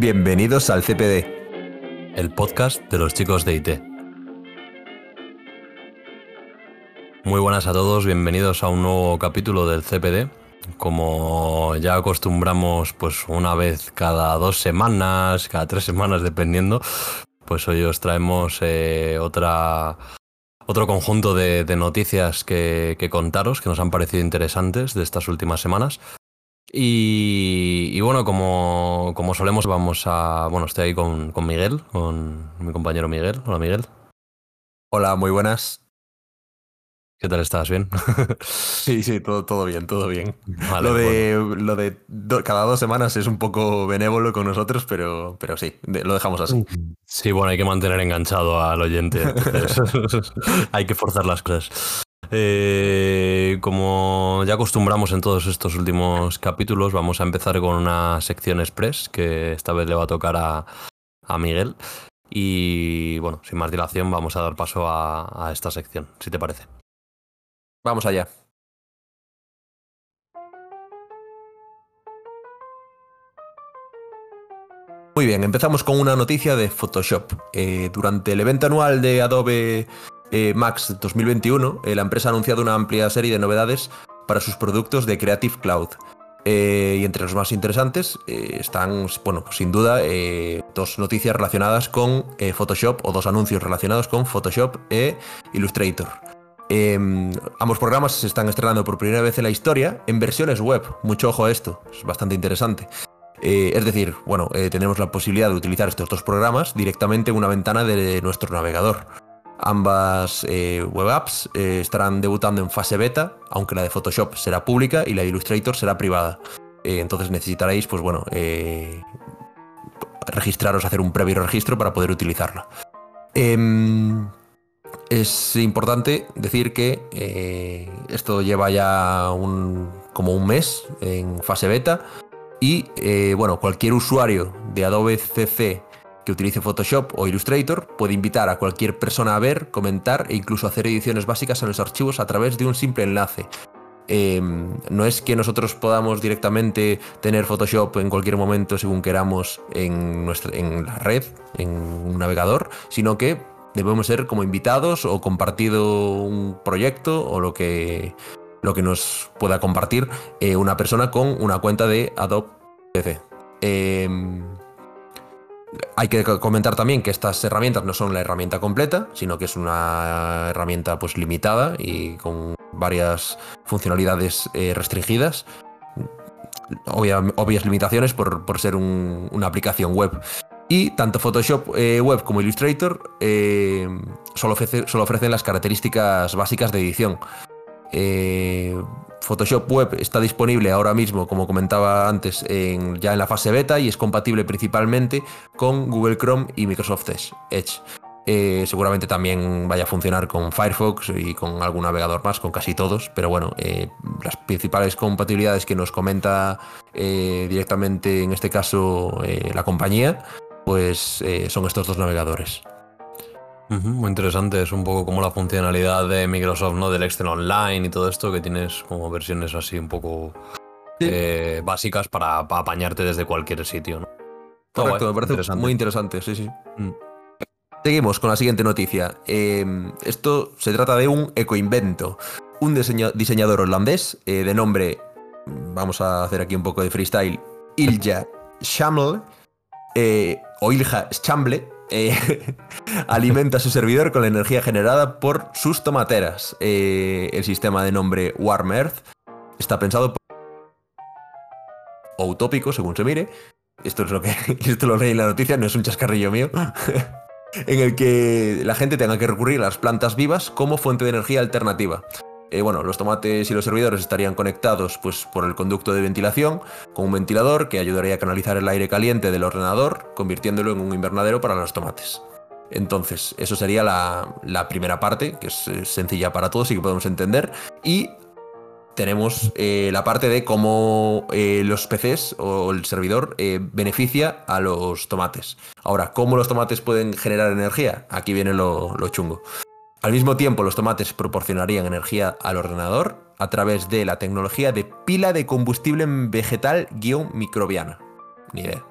Bienvenidos al CPD, el podcast de los chicos de IT. Muy buenas a todos, bienvenidos a un nuevo capítulo del CPD. Como ya acostumbramos, pues una vez cada dos semanas, cada tres semanas, dependiendo, pues hoy os traemos eh, otra, otro conjunto de, noticias que, contaros que nos han parecido interesantes de estas últimas semanas. Y, bueno, como, como, solemos, vamos a. Bueno, estoy ahí con, con Miguel, con mi compañero Miguel. Hola, Miguel. Hola, muy buenas. ¿Qué tal estás? ¿Bien? sí, sí, todo, todo bien, todo bien. lo de, lo de cada dos semanas es un poco benévolo con nosotros, pero, pero sí, lo dejamos así. Sí, bueno, hay que mantener enganchado al oyente. hay que forzar las cosas. Eh, como ya acostumbramos en todos estos últimos capítulos, vamos a empezar con una sección express que esta vez le va a tocar a, a Miguel. Y bueno, sin más dilación, vamos a dar paso a, esta sección, si te parece. Vamos allá. Muy bien, empezamos con una noticia de Photoshop. Eh, durante el evento anual de Adobe eh, Max 2021, eh, la empresa ha anunciado una amplia serie de novedades para sus productos de Creative Cloud. y entre los más interesantes están, bueno, sin duda, dos noticias relacionadas con Photoshop o dos anuncios relacionados con Photoshop e Illustrator. Em, ambos programas se están estrenando por primera vez en la historia en versiones web. Mucho ojo a esto, es bastante interesante. Eh, es decir, bueno, eh, tenemos la posibilidad de utilizar estos dos programas directamente en una ventana de nuestro navegador. Ambas eh, web apps estarán debutando en fase beta, aunque la de Photoshop será pública y la de Illustrator será privada. entonces necesitaréis, pues bueno, registraros, hacer un previo registro para poder utilizarla. Em, es importante decir que eh, esto lleva ya un, como un mes en fase beta y eh, bueno, cualquier usuario de Adobe CC utilice Photoshop o Illustrator puede invitar a cualquier persona a ver, comentar e incluso hacer ediciones básicas en los archivos a través de un simple enlace. Em, no es que nosotros podamos directamente tener Photoshop en cualquier momento según queramos en, nuestra, en la red, en un navegador, sino que debemos ser como invitados o compartido un proyecto o lo que, lo que nos pueda compartir eh, una persona con una cuenta de Adobe hay que comentar también que estas herramientas no son la herramienta completa, sino que es una herramienta pues limitada y con varias funcionalidades eh, restringidas. obvias limitaciones por, ser una aplicación web. Y tanto Photoshop eh, Web como Illustrator eh, solo, ofrecen las características básicas de edición. Eh, Photoshop Web está disponible ahora mismo, como comentaba antes, ya en la fase beta y es compatible principalmente con Google Chrome y Microsoft Edge. seguramente también vaya a funcionar con Firefox y con algún navegador más, con casi todos, pero bueno, las principales compatibilidades que nos comenta directamente en este caso la compañía pues eh, son estos dos navegadores. Muy interesante, es un poco como la funcionalidad de Microsoft, ¿no? Del Excel Online y todo esto, que tienes como versiones así un poco eh, básicas para, apañarte desde cualquier sitio, ¿no? Correcto, me parece muy interesante, sí, sí. Mm. Seguimos con la siguiente noticia. Em, esto se trata de un ecoinvento. Un diseñador holandés eh, de nombre, vamos a hacer aquí un poco de freestyle, Ilja Shamel, eh, o Ilja Chamble eh, alimenta su servidor con la energía generada por sus tomateras. Eh, el sistema de nombre Warm Earth está pensado o utópico, según se mire. Esto es lo que esto lo leí en la noticia, no es un chascarrillo mío. en el que la gente tenga que recurrir a las plantas vivas como fuente de energía alternativa. Eh, bueno, los tomates y los servidores estarían conectados pues, por el conducto de ventilación con un ventilador que ayudaría a canalizar el aire caliente del ordenador, convirtiéndolo en un invernadero para los tomates. Entonces, eso sería la, primera parte, que es sencilla para todos y que podemos entender. Y tenemos eh, la parte de cómo eh, los PCs o el servidor beneficia a los tomates. Ahora, ¿cómo los tomates pueden generar energía? Aquí viene lo chungo. Al mismo tiempo, los tomates proporcionarían energía al ordenador a través de la tecnología de pila de combustible vegetal-microbiana. Ni idea.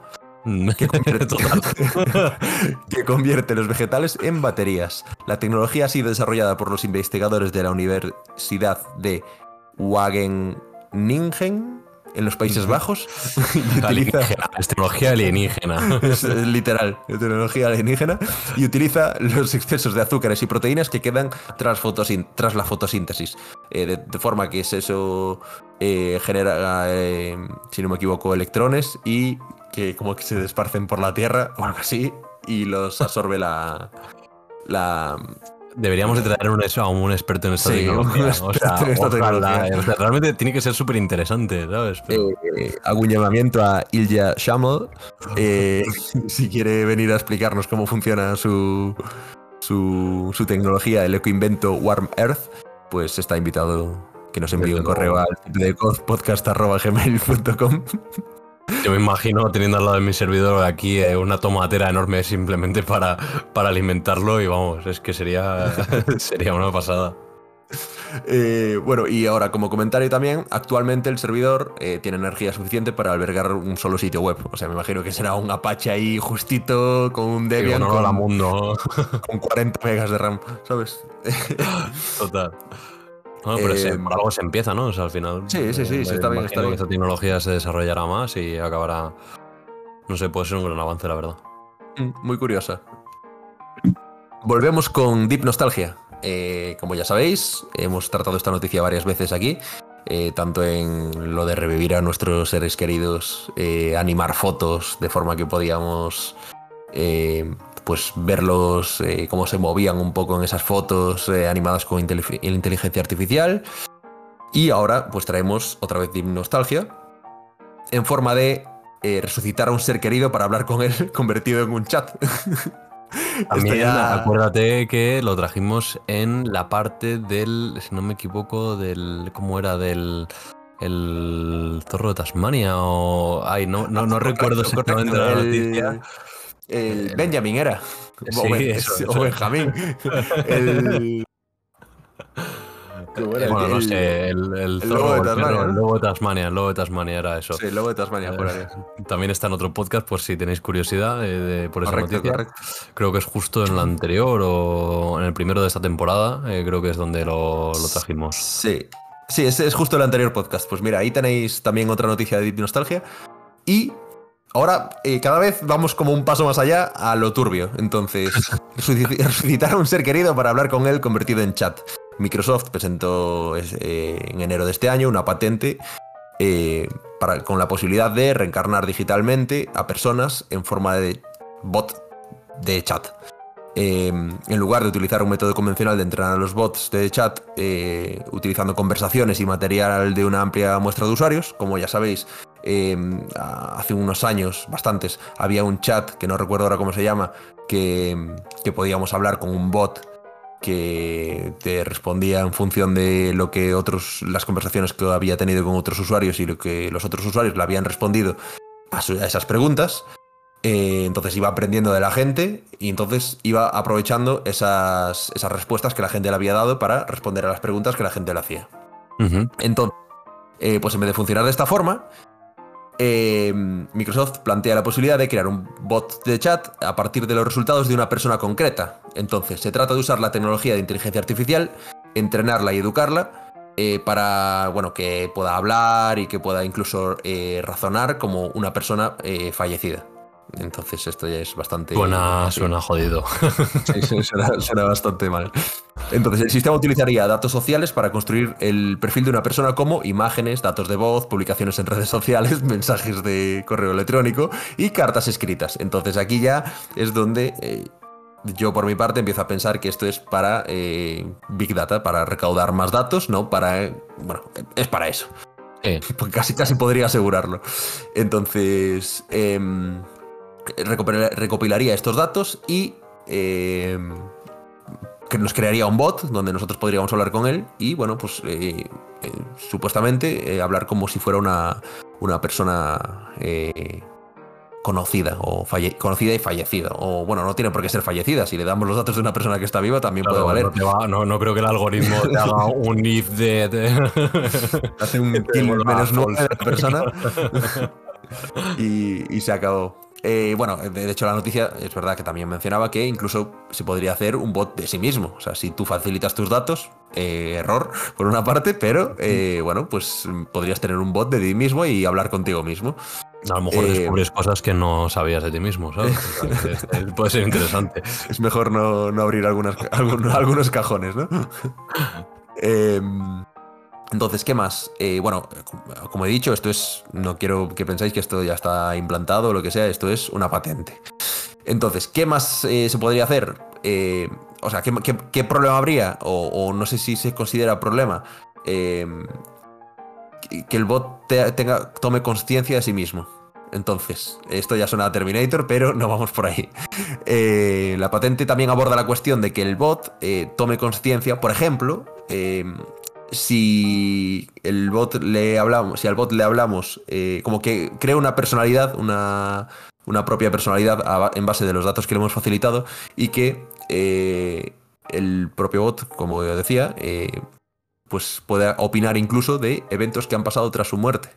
que convierte, que convierte los vegetales en baterías. La tecnología ha sido desarrollada por los investigadores de la Universidad de Wageningen en los Países Bajos y utiliza es tecnología alienígena. es, literal, tecnología alienígena y utiliza los excesos de azúcares y proteínas que quedan tras, tras la fotosíntesis, eh, de, forma que eso eh, genera, eh, si no me equivoco, electrones y que como que se desparcen por la Tierra o algo así y los absorbe la, la Deberíamos de traer un, a un experto en esta tecnología. O sea, realmente tiene que ser súper interesante, ¿sabes? Eh, hago un llamamiento a Ilya Shamel. Eh, si quiere venir a explicarnos cómo funciona su, su, su tecnología, el ecoinvento Warm Earth, pues está invitado que nos envíe un correo al podcast.gmail.com yo me imagino teniendo al lado de mi servidor aquí eh, una tomatera enorme simplemente para, para alimentarlo y vamos, es que sería, sería una pasada. Eh, bueno, y ahora como comentario también, actualmente el servidor eh, tiene energía suficiente para albergar un solo sitio web. O sea, me imagino que será un Apache ahí justito con un Debian con, mundo. con 40 megas de RAM, ¿sabes? Total. No, pero eh, por algo se empieza, ¿no? O sea, al final. Sí, sí, sí, está bien, está bien. esta tecnología se desarrollará más y acabará. No sé, puede ser un gran avance, la verdad. Mm, muy curiosa. Volvemos con Deep Nostalgia. Eh, como ya sabéis, hemos tratado esta noticia varias veces aquí. Eh, tanto en lo de revivir a nuestros seres queridos, animar fotos de forma que podíamos pues verlos eh, cómo se movían un poco en esas fotos eh, animadas con inteligencia artificial. Y ahora pues traemos otra vez nostalgia en forma de eh, resucitar a un ser querido para hablar con él convertido en un chat. También acuérdate que lo trajimos en la parte del, si no me equivoco, del, ¿cómo era? Del el zorro de Tasmania o... Ay, no, no, no recuerdo exactamente la noticia. El Benjamin era. o, Benjamín. El. bueno, no sé, el, el, lobo de Tasmania. El lobo de Tasmania, el lobo de Tasmania era eso. Sí, el lobo de Tasmania, por ahí. También está en otro podcast, por si tenéis curiosidad eh, por esa noticia. Creo que es justo en el anterior o en el primero de esta temporada, eh, creo que es donde lo, lo trajimos. Sí, sí, es, es, justo el anterior podcast. Pues mira, ahí tenéis también otra noticia de Deep Nostalgia. Y Ahora, eh, cada vez vamos como un paso más allá a lo turbio. Entonces, resucitar a un ser querido para hablar con él convertido en chat. Microsoft presentó eh, en enero de este año una patente eh, para, con la posibilidad de reencarnar digitalmente a personas en forma de bot de chat. en lugar de utilizar un método convencional de entrenar a los bots de chat utilizando conversaciones y material de una amplia muestra de usuarios, como ya sabéis, Em, hace unos años, bastantes, había un chat, que no recuerdo ahora cómo se llama, que, podíamos hablar con un bot que te respondía en función de lo que otros, las conversaciones que había tenido con otros usuarios y lo que los otros usuarios le habían respondido a, esas preguntas. Eh, entonces iba aprendiendo de la gente y entonces iba aprovechando esas, esas respuestas que la gente le había dado para responder a las preguntas que la gente le hacía. Entonces, eh, pues en vez de funcionar de esta forma, eh, Microsoft plantea la posibilidad de crear un bot de chat a partir de los resultados de una persona concreta. Entonces, se trata de usar la tecnología de inteligencia artificial, entrenarla y educarla eh, para bueno, que pueda hablar y que pueda incluso eh, razonar como una persona fallecida. Entonces esto ya es bastante... Suena, suena jodido. Sí, suena, bastante mal. Entonces el sistema utilizaría datos sociales para construir el perfil de una persona como imágenes, datos de voz, publicaciones en redes sociales, mensajes de correo electrónico y cartas escritas. Entonces aquí ya es donde... Eh, yo por mi parte empiezo a pensar que esto es para eh, Big Data, para recaudar más datos, ¿no? Para... bueno, es para eso. Casi, casi podría asegurarlo. Entonces, em, recopilaría estos datos y eh, que nos crearía un bot donde nosotros podríamos hablar con él y bueno, pues eh, eh, supuestamente hablar como si fuera una, una persona conocida o conocida y fallecida. O bueno, no tiene por qué ser fallecida. Si le damos los datos de una persona que está viva, también puede valer. No, no, creo que el algoritmo te haga un if de. Hace un kill menos nueve de la persona. y, y se acabó. Eh, bueno, de hecho la noticia es verdad que también mencionaba que incluso se podría hacer un bot de sí mismo. O sea, si tú facilitas tus datos, eh, error por una parte, pero eh, bueno, pues podrías tener un bot de ti mismo y hablar contigo mismo. A lo mejor descubres cosas que no sabías de ti mismo, ¿sabes? puede ser interesante. Es mejor no, abrir algunas, algunos, algunos cajones, ¿no? Em, entonces, ¿qué más? Eh, bueno, como he dicho, esto es. No quiero que pensáis que esto ya está implantado o lo que sea, esto es una patente. Entonces, ¿qué más eh, se podría hacer? Eh, o sea, ¿qué, problema habría? O, no sé si se considera problema. que el bot tenga, tome conciencia de sí mismo. Entonces, esto ya suena a Terminator, pero no vamos por ahí. la patente también aborda la cuestión de que el bot tome conciencia, por ejemplo, si el bot le hablamos, si al bot le hablamos, eh, como que crea una personalidad, una, propia personalidad en base de los datos que le hemos facilitado y que eh, el propio bot, como decía, eh, pues puede opinar incluso de eventos que han pasado tras su muerte.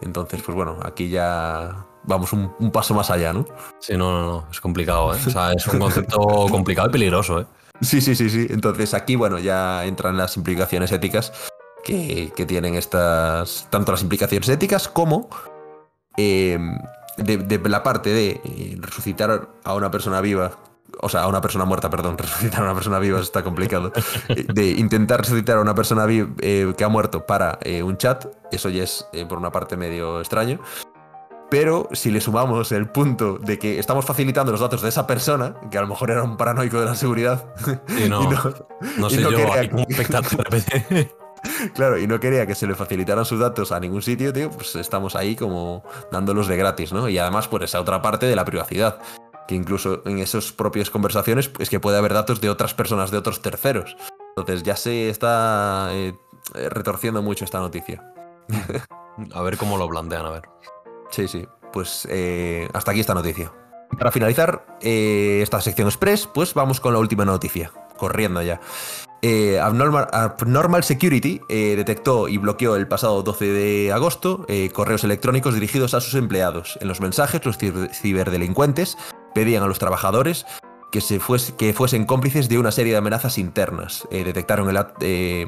Entonces, pues bueno, aquí ya vamos un, un paso más allá, ¿no? Sí, no, no, no, es complicado, ¿eh? O sea, es un concepto complicado y peligroso, ¿eh? Sí, sí, sí, sí. Entonces aquí, bueno, ya entran las implicaciones éticas que, tienen estas, tanto las implicaciones éticas como em, de, la parte de eh, resucitar a una persona viva, o sea, a una persona muerta, perdón, resucitar a una persona viva está complicado, eh, de intentar resucitar a una persona eh, que ha muerto para un chat, eso ya es por una parte medio extraño. Pero si le sumamos el punto de que estamos facilitando los datos de esa persona, que a lo mejor era un paranoico de la seguridad. Y no, no, sé yo, Claro, y no quería que se le facilitaran sus datos a ningún sitio, tío, pues estamos ahí como dándolos de gratis, ¿no? Y además por esa otra parte de la privacidad, que incluso en esas propias conversaciones es que puede haber datos de otras personas, de otros terceros. Entonces ya se está eh, retorciendo mucho esta noticia. A ver cómo lo plantean, a ver. Sí, sí. Pues eh, hasta aquí esta noticia. Para finalizar eh, esta sección express, pues vamos con la última noticia. Corriendo ya. Eh, Abnormal, Security detectó y bloqueó el pasado 12 de agosto correos electrónicos dirigidos a sus empleados. En los mensajes, los ciberdelincuentes pedían a los trabajadores que, se que fuesen cómplices de una serie de amenazas internas. Eh, detectaron el, eh,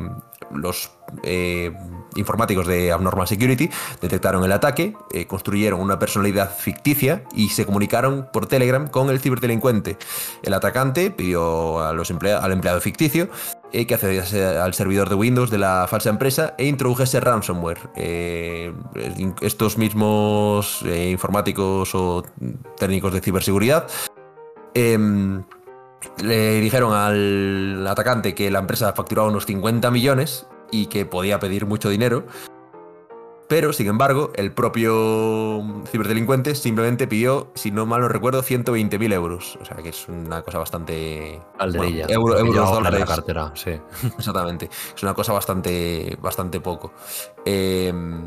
los eh, informáticos de Abnormal Security, detectaron el ataque, construyeron una personalidad ficticia y se comunicaron por Telegram con el ciberdelincuente. El atacante pidió a los al empleado ficticio que accediese al servidor de Windows de la falsa empresa e introdujese ransomware. estos mismos informáticos o técnicos de ciberseguridad Em, le dijeron al atacante que la empresa facturaba unos 50 millones y que podía pedir mucho dinero. Pero, sin embargo, el propio ciberdelincuente simplemente pidió, si no mal no recuerdo, 120.000 euros. O sea, que es una cosa bastante... Alderilla. euros, dólares. La cartera, sí. Exactamente. Es una cosa bastante, bastante poco. Em,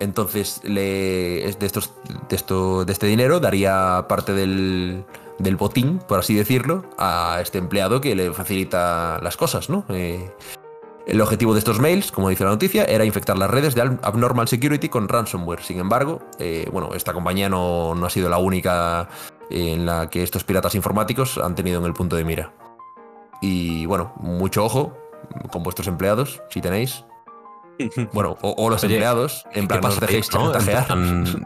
entonces, le, de, estos, de, esto, de este dinero daría parte del del botín, por así decirlo, a este empleado que le facilita las cosas, ¿no? Eh, el objetivo de estos mails, como dice la noticia, era infectar las redes de Abnormal Security con ransomware. Sin embargo, eh, bueno, esta compañía no, ha sido la única en la que estos piratas informáticos han tenido en el punto de mira. Y bueno, mucho ojo con vuestros empleados, si tenéis. Bueno, o, los empleados, en plan, no dejéis chantajear.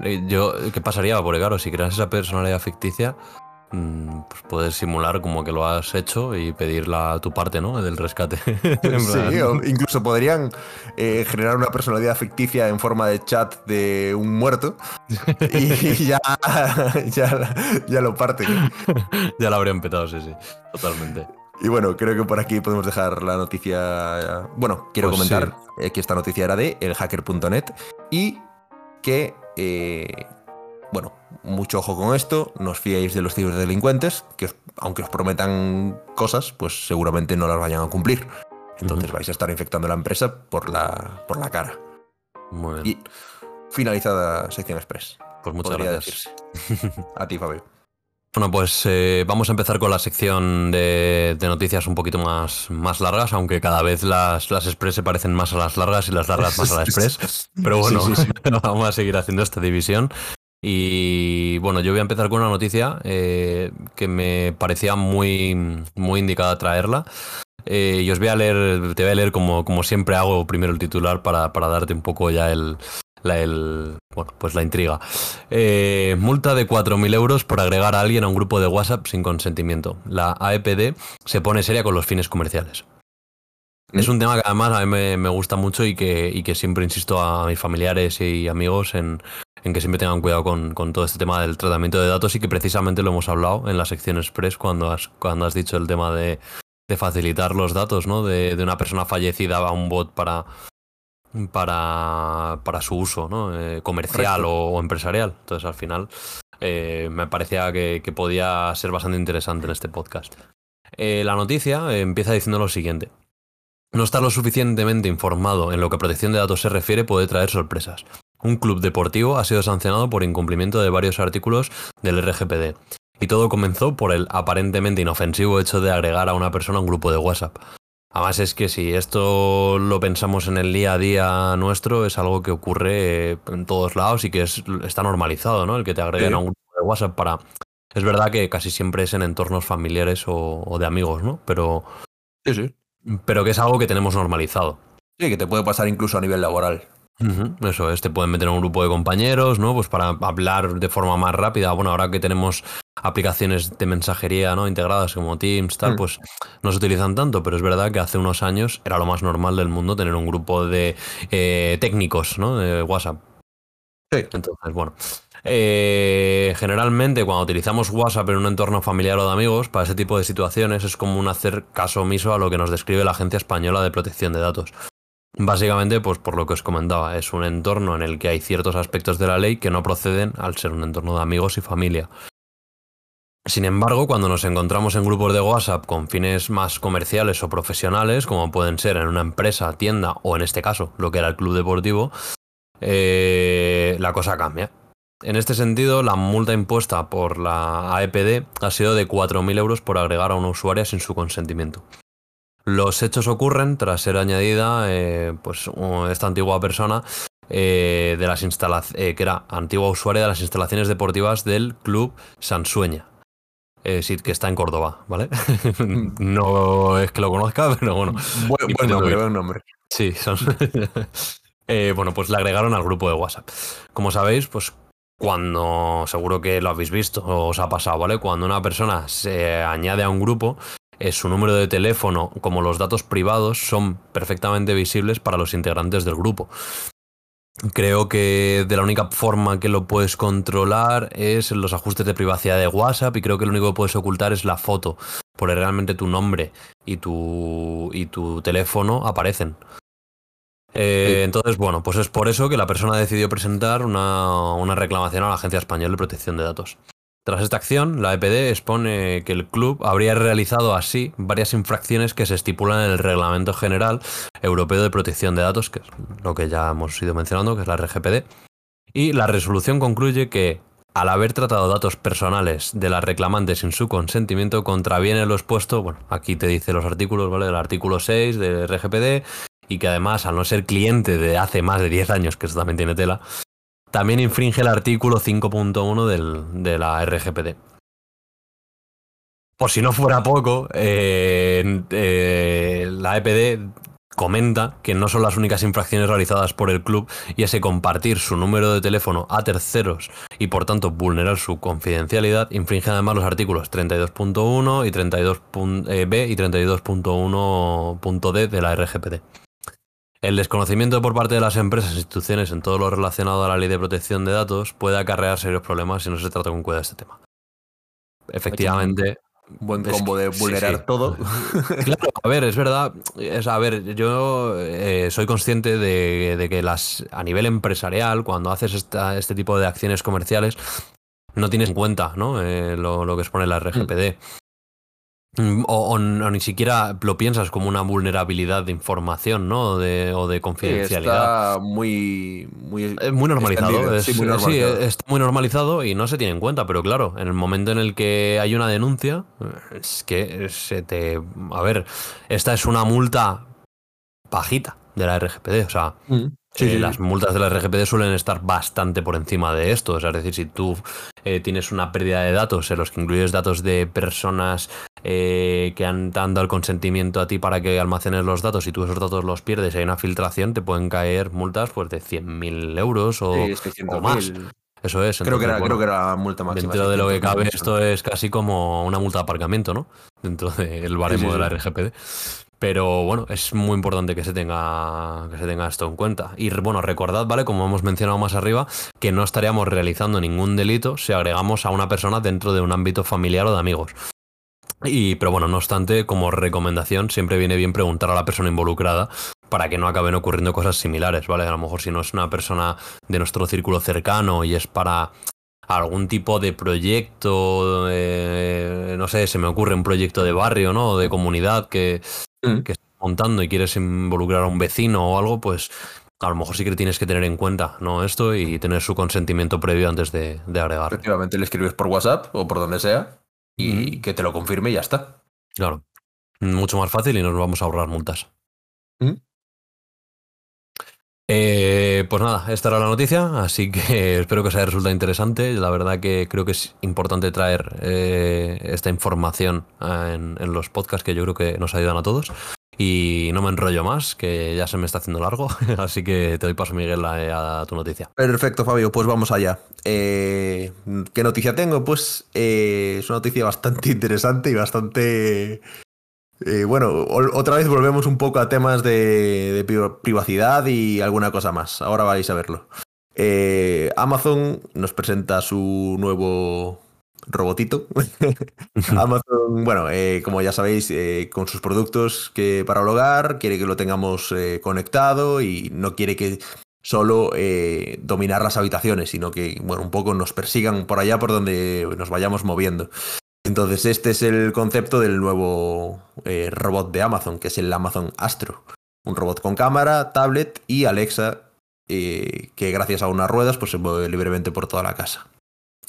Eh, yo, ¿Qué pasaría? Porque claro, si creas esa personalidad ficticia, pues puedes simular como que lo has hecho y pedir la, tu parte, ¿no? Del rescate. sí, o incluso podrían eh, generar una personalidad ficticia en forma de chat de un muerto y ya, ya, lo parten. ya lo habrían petado, sí, sí, totalmente. Y bueno, creo que por aquí podemos dejar la noticia. Bueno, quiero pues comentar eh, que esta noticia era de elhacker.net y que eh, bueno, mucho ojo con esto, no os fiéis de los ciberdelincuentes, que aunque os prometan cosas, pues seguramente no las vayan a cumplir. Entonces vais a estar infectando la empresa por la, por la cara. Muy bien. Y finalizada sección express. Pues muchas gracias. a ti, Fabio. Bueno, pues eh, vamos a empezar con la sección de, noticias un poquito más, más largas, aunque cada vez las, las Express se parecen más a las largas y las largas más a las Express. Pero bueno, vamos a seguir haciendo esta división. Y bueno, yo voy a empezar con una noticia eh, que me parecía muy, muy indicada traerla. Eh, y os voy a leer, te voy a leer como, como siempre hago primero el titular para, para darte un poco ya el, la, el, bueno, pues la intriga. Eh, multa de 4.000 euros por agregar a alguien a un grupo de WhatsApp sin consentimiento. La AEPD se pone seria con los fines comerciales. Es un tema que además a mí me, gusta mucho y que, y que, siempre insisto a mis familiares y amigos en, en que siempre tengan cuidado con, con, todo este tema del tratamiento de datos y que precisamente lo hemos hablado en la sección Express cuando has, cuando has dicho el tema de, de facilitar los datos ¿no? de, de, una persona fallecida a un bot para, para, para su uso ¿no? Eh, comercial o, empresarial. Entonces al final eh, me parecía que, que, podía ser bastante interesante en este podcast. Eh, la noticia empieza diciendo lo siguiente. No estar lo suficientemente informado en lo que protección de datos se refiere puede traer sorpresas. Un club deportivo ha sido sancionado por incumplimiento de varios artículos del RGPD. Y todo comenzó por el aparentemente inofensivo hecho de agregar a una persona a un grupo de WhatsApp. Además es que si esto lo pensamos en el día a día nuestro, es algo que ocurre en todos lados y que es, está normalizado, ¿no? El que te agreguen sí. a un grupo de WhatsApp para... Es verdad que casi siempre es en entornos familiares o, o de amigos, ¿no? Pero... Sí, sí pero que es algo que tenemos normalizado. Sí, que te puede pasar incluso a nivel laboral. Uh -huh, eso es, te pueden meter en un grupo de compañeros, ¿no? Pues para hablar de forma más rápida. Bueno, ahora que tenemos aplicaciones de mensajería, ¿no? Integradas como Teams, tal, mm. pues no se utilizan tanto, pero es verdad que hace unos años era lo más normal del mundo tener un grupo de eh, técnicos, ¿no? De WhatsApp. Sí. Entonces, bueno. Eh, generalmente cuando utilizamos WhatsApp en un entorno familiar o de amigos, para ese tipo de situaciones es común hacer caso omiso a lo que nos describe la Agencia Española de Protección de Datos. Básicamente, pues por lo que os comentaba, es un entorno en el que hay ciertos aspectos de la ley que no proceden al ser un entorno de amigos y familia. Sin embargo, cuando nos encontramos en grupos de WhatsApp con fines más comerciales o profesionales, como pueden ser en una empresa, tienda o en este caso lo que era el club deportivo, eh, la cosa cambia. En este sentido, la multa impuesta por la AEPD ha sido de 4.000 euros por agregar a una usuaria sin su consentimiento. Los hechos ocurren tras ser añadida eh, pues, esta antigua persona eh, de las eh, que era antigua usuaria de las instalaciones deportivas del club Sansueña. Eh, sí, que está en Córdoba, ¿vale? no es que lo conozca, pero bueno. Buen, buen nombre, buen nombre. Sí, son... bueno, pues le agregaron al grupo de WhatsApp. Como sabéis, pues cuando seguro que lo habéis visto o os ha pasado, ¿vale? Cuando una persona se añade a un grupo, eh, su número de teléfono como los datos privados son perfectamente visibles para los integrantes del grupo. Creo que de la única forma que lo puedes controlar es en los ajustes de privacidad de WhatsApp y creo que lo único que puedes ocultar es la foto, porque realmente tu nombre y tu, y tu teléfono aparecen. Eh, sí. Entonces, bueno, pues es por eso que la persona decidió presentar una, una, reclamación a la Agencia Española de Protección de Datos. Tras esta acción, la EPD expone que el club habría realizado así varias infracciones que se estipulan en el Reglamento General Europeo de Protección de Datos, que es lo que ya hemos ido mencionando, que es la RGPD. Y la resolución concluye que, al haber tratado datos personales de las reclamantes sin su consentimiento, contraviene lo expuesto, bueno, aquí te dice los artículos, ¿vale? Del artículo 6 de RGPD y que además, al no ser cliente de hace más de 10 años, que eso también tiene tela, también infringe el artículo 5.1 de la RGPD. Por si no fuera poco, eh, eh, la EPD comenta que no son las únicas infracciones realizadas por el club y ese compartir su número de teléfono a terceros y por tanto vulnerar su confidencialidad infringe además los artículos 32.1 y 32.b y 32.1.d de la RGPD. El desconocimiento por parte de las empresas e instituciones en todo lo relacionado a la ley de protección de datos puede acarrear serios problemas si no se trata con cuidado este tema. Efectivamente. Buen combo de vulnerar sí, sí. todo. Claro, a ver, es verdad. Es, a ver, yo eh, soy consciente de, de, que las a nivel empresarial, cuando haces esta, este tipo de acciones comerciales, no tienes en cuenta ¿no? Eh, lo, lo, que expone la RGPD. Mm. O, o, o, ni siquiera lo piensas como una vulnerabilidad de información, ¿no? De, o de confidencialidad. Sí, está muy, muy, normalizado. Es, sí, muy normalizado. Sí, está muy normalizado y no se tiene en cuenta, pero claro, en el momento en el que hay una denuncia, es que se te. A ver, esta es una multa bajita de la RGPD, o sea, mm. Sí, las multas de la RGPD suelen estar bastante por encima de esto. O sea, es decir, si tú eh, tienes una pérdida de datos en los que incluyes datos de personas eh, que han dado el consentimiento a ti para que almacenes los datos y tú esos datos los pierdes y hay una filtración, te pueden caer multas pues, de 100.000 euros o, o más. Eso es. creo, que era, creo que era multa máxima. Dentro de lo que cabe, esto es casi como una multa de aparcamiento, ¿no? Dentro del baremo de la RGPD. Pero bueno, es muy importante que se tenga que se tenga esto en cuenta. Y bueno, recordad, ¿vale? Como hemos mencionado más arriba, que no estaríamos realizando ningún delito si agregamos a una persona dentro de un ámbito familiar o de amigos. Y, pero bueno, no obstante, como recomendación, siempre viene bien preguntar a la persona involucrada para que no acaben ocurriendo cosas similares, ¿vale? A lo mejor si no es una persona de nuestro círculo cercano y es para algún tipo de proyecto, no sé, se me ocurre un proyecto de barrio, ¿no? De comunidad que, Mm. que estás montando y quieres involucrar a un vecino o algo, pues a lo mejor sí que tienes que tener en cuenta ¿no? esto y tener su consentimiento previo antes de, agregar. Efectivamente, le escribes por WhatsApp o por donde sea y que te lo confirme y ya está. Claro. Mucho más fácil y nos vamos a ahorrar multas. Mm. Eh, pues nada, esta era la noticia, así que espero que os haya resultado interesante. La verdad que creo que es importante traer eh, esta información eh, en, los podcasts que yo creo que nos ayudan a todos. Y no me enrollo más, que ya se me está haciendo largo, así que te doy paso, Miguel, a, tu noticia. Perfecto, Fabio, pues vamos allá. ¿Qué noticia tengo? Pues es una noticia bastante interesante y bastante eh, bueno, otra vez volvemos un poco a temas de, privacidad y alguna cosa más. Ahora vais a verlo. Eh, Amazon nos presenta su nuevo robotito. Amazon, bueno, eh, como ya sabéis, con sus productos que para el hogar, quiere que lo tengamos conectado y no quiere que solo dominar las habitaciones, sino que, bueno, un poco nos persigan por allá por donde nos vayamos moviendo. Entonces, este es el concepto del nuevo eh, robot de Amazon, que es el Amazon Astro. Un robot con cámara, tablet y Alexa, eh, que gracias a unas ruedas pues, se mueve libremente por toda la casa.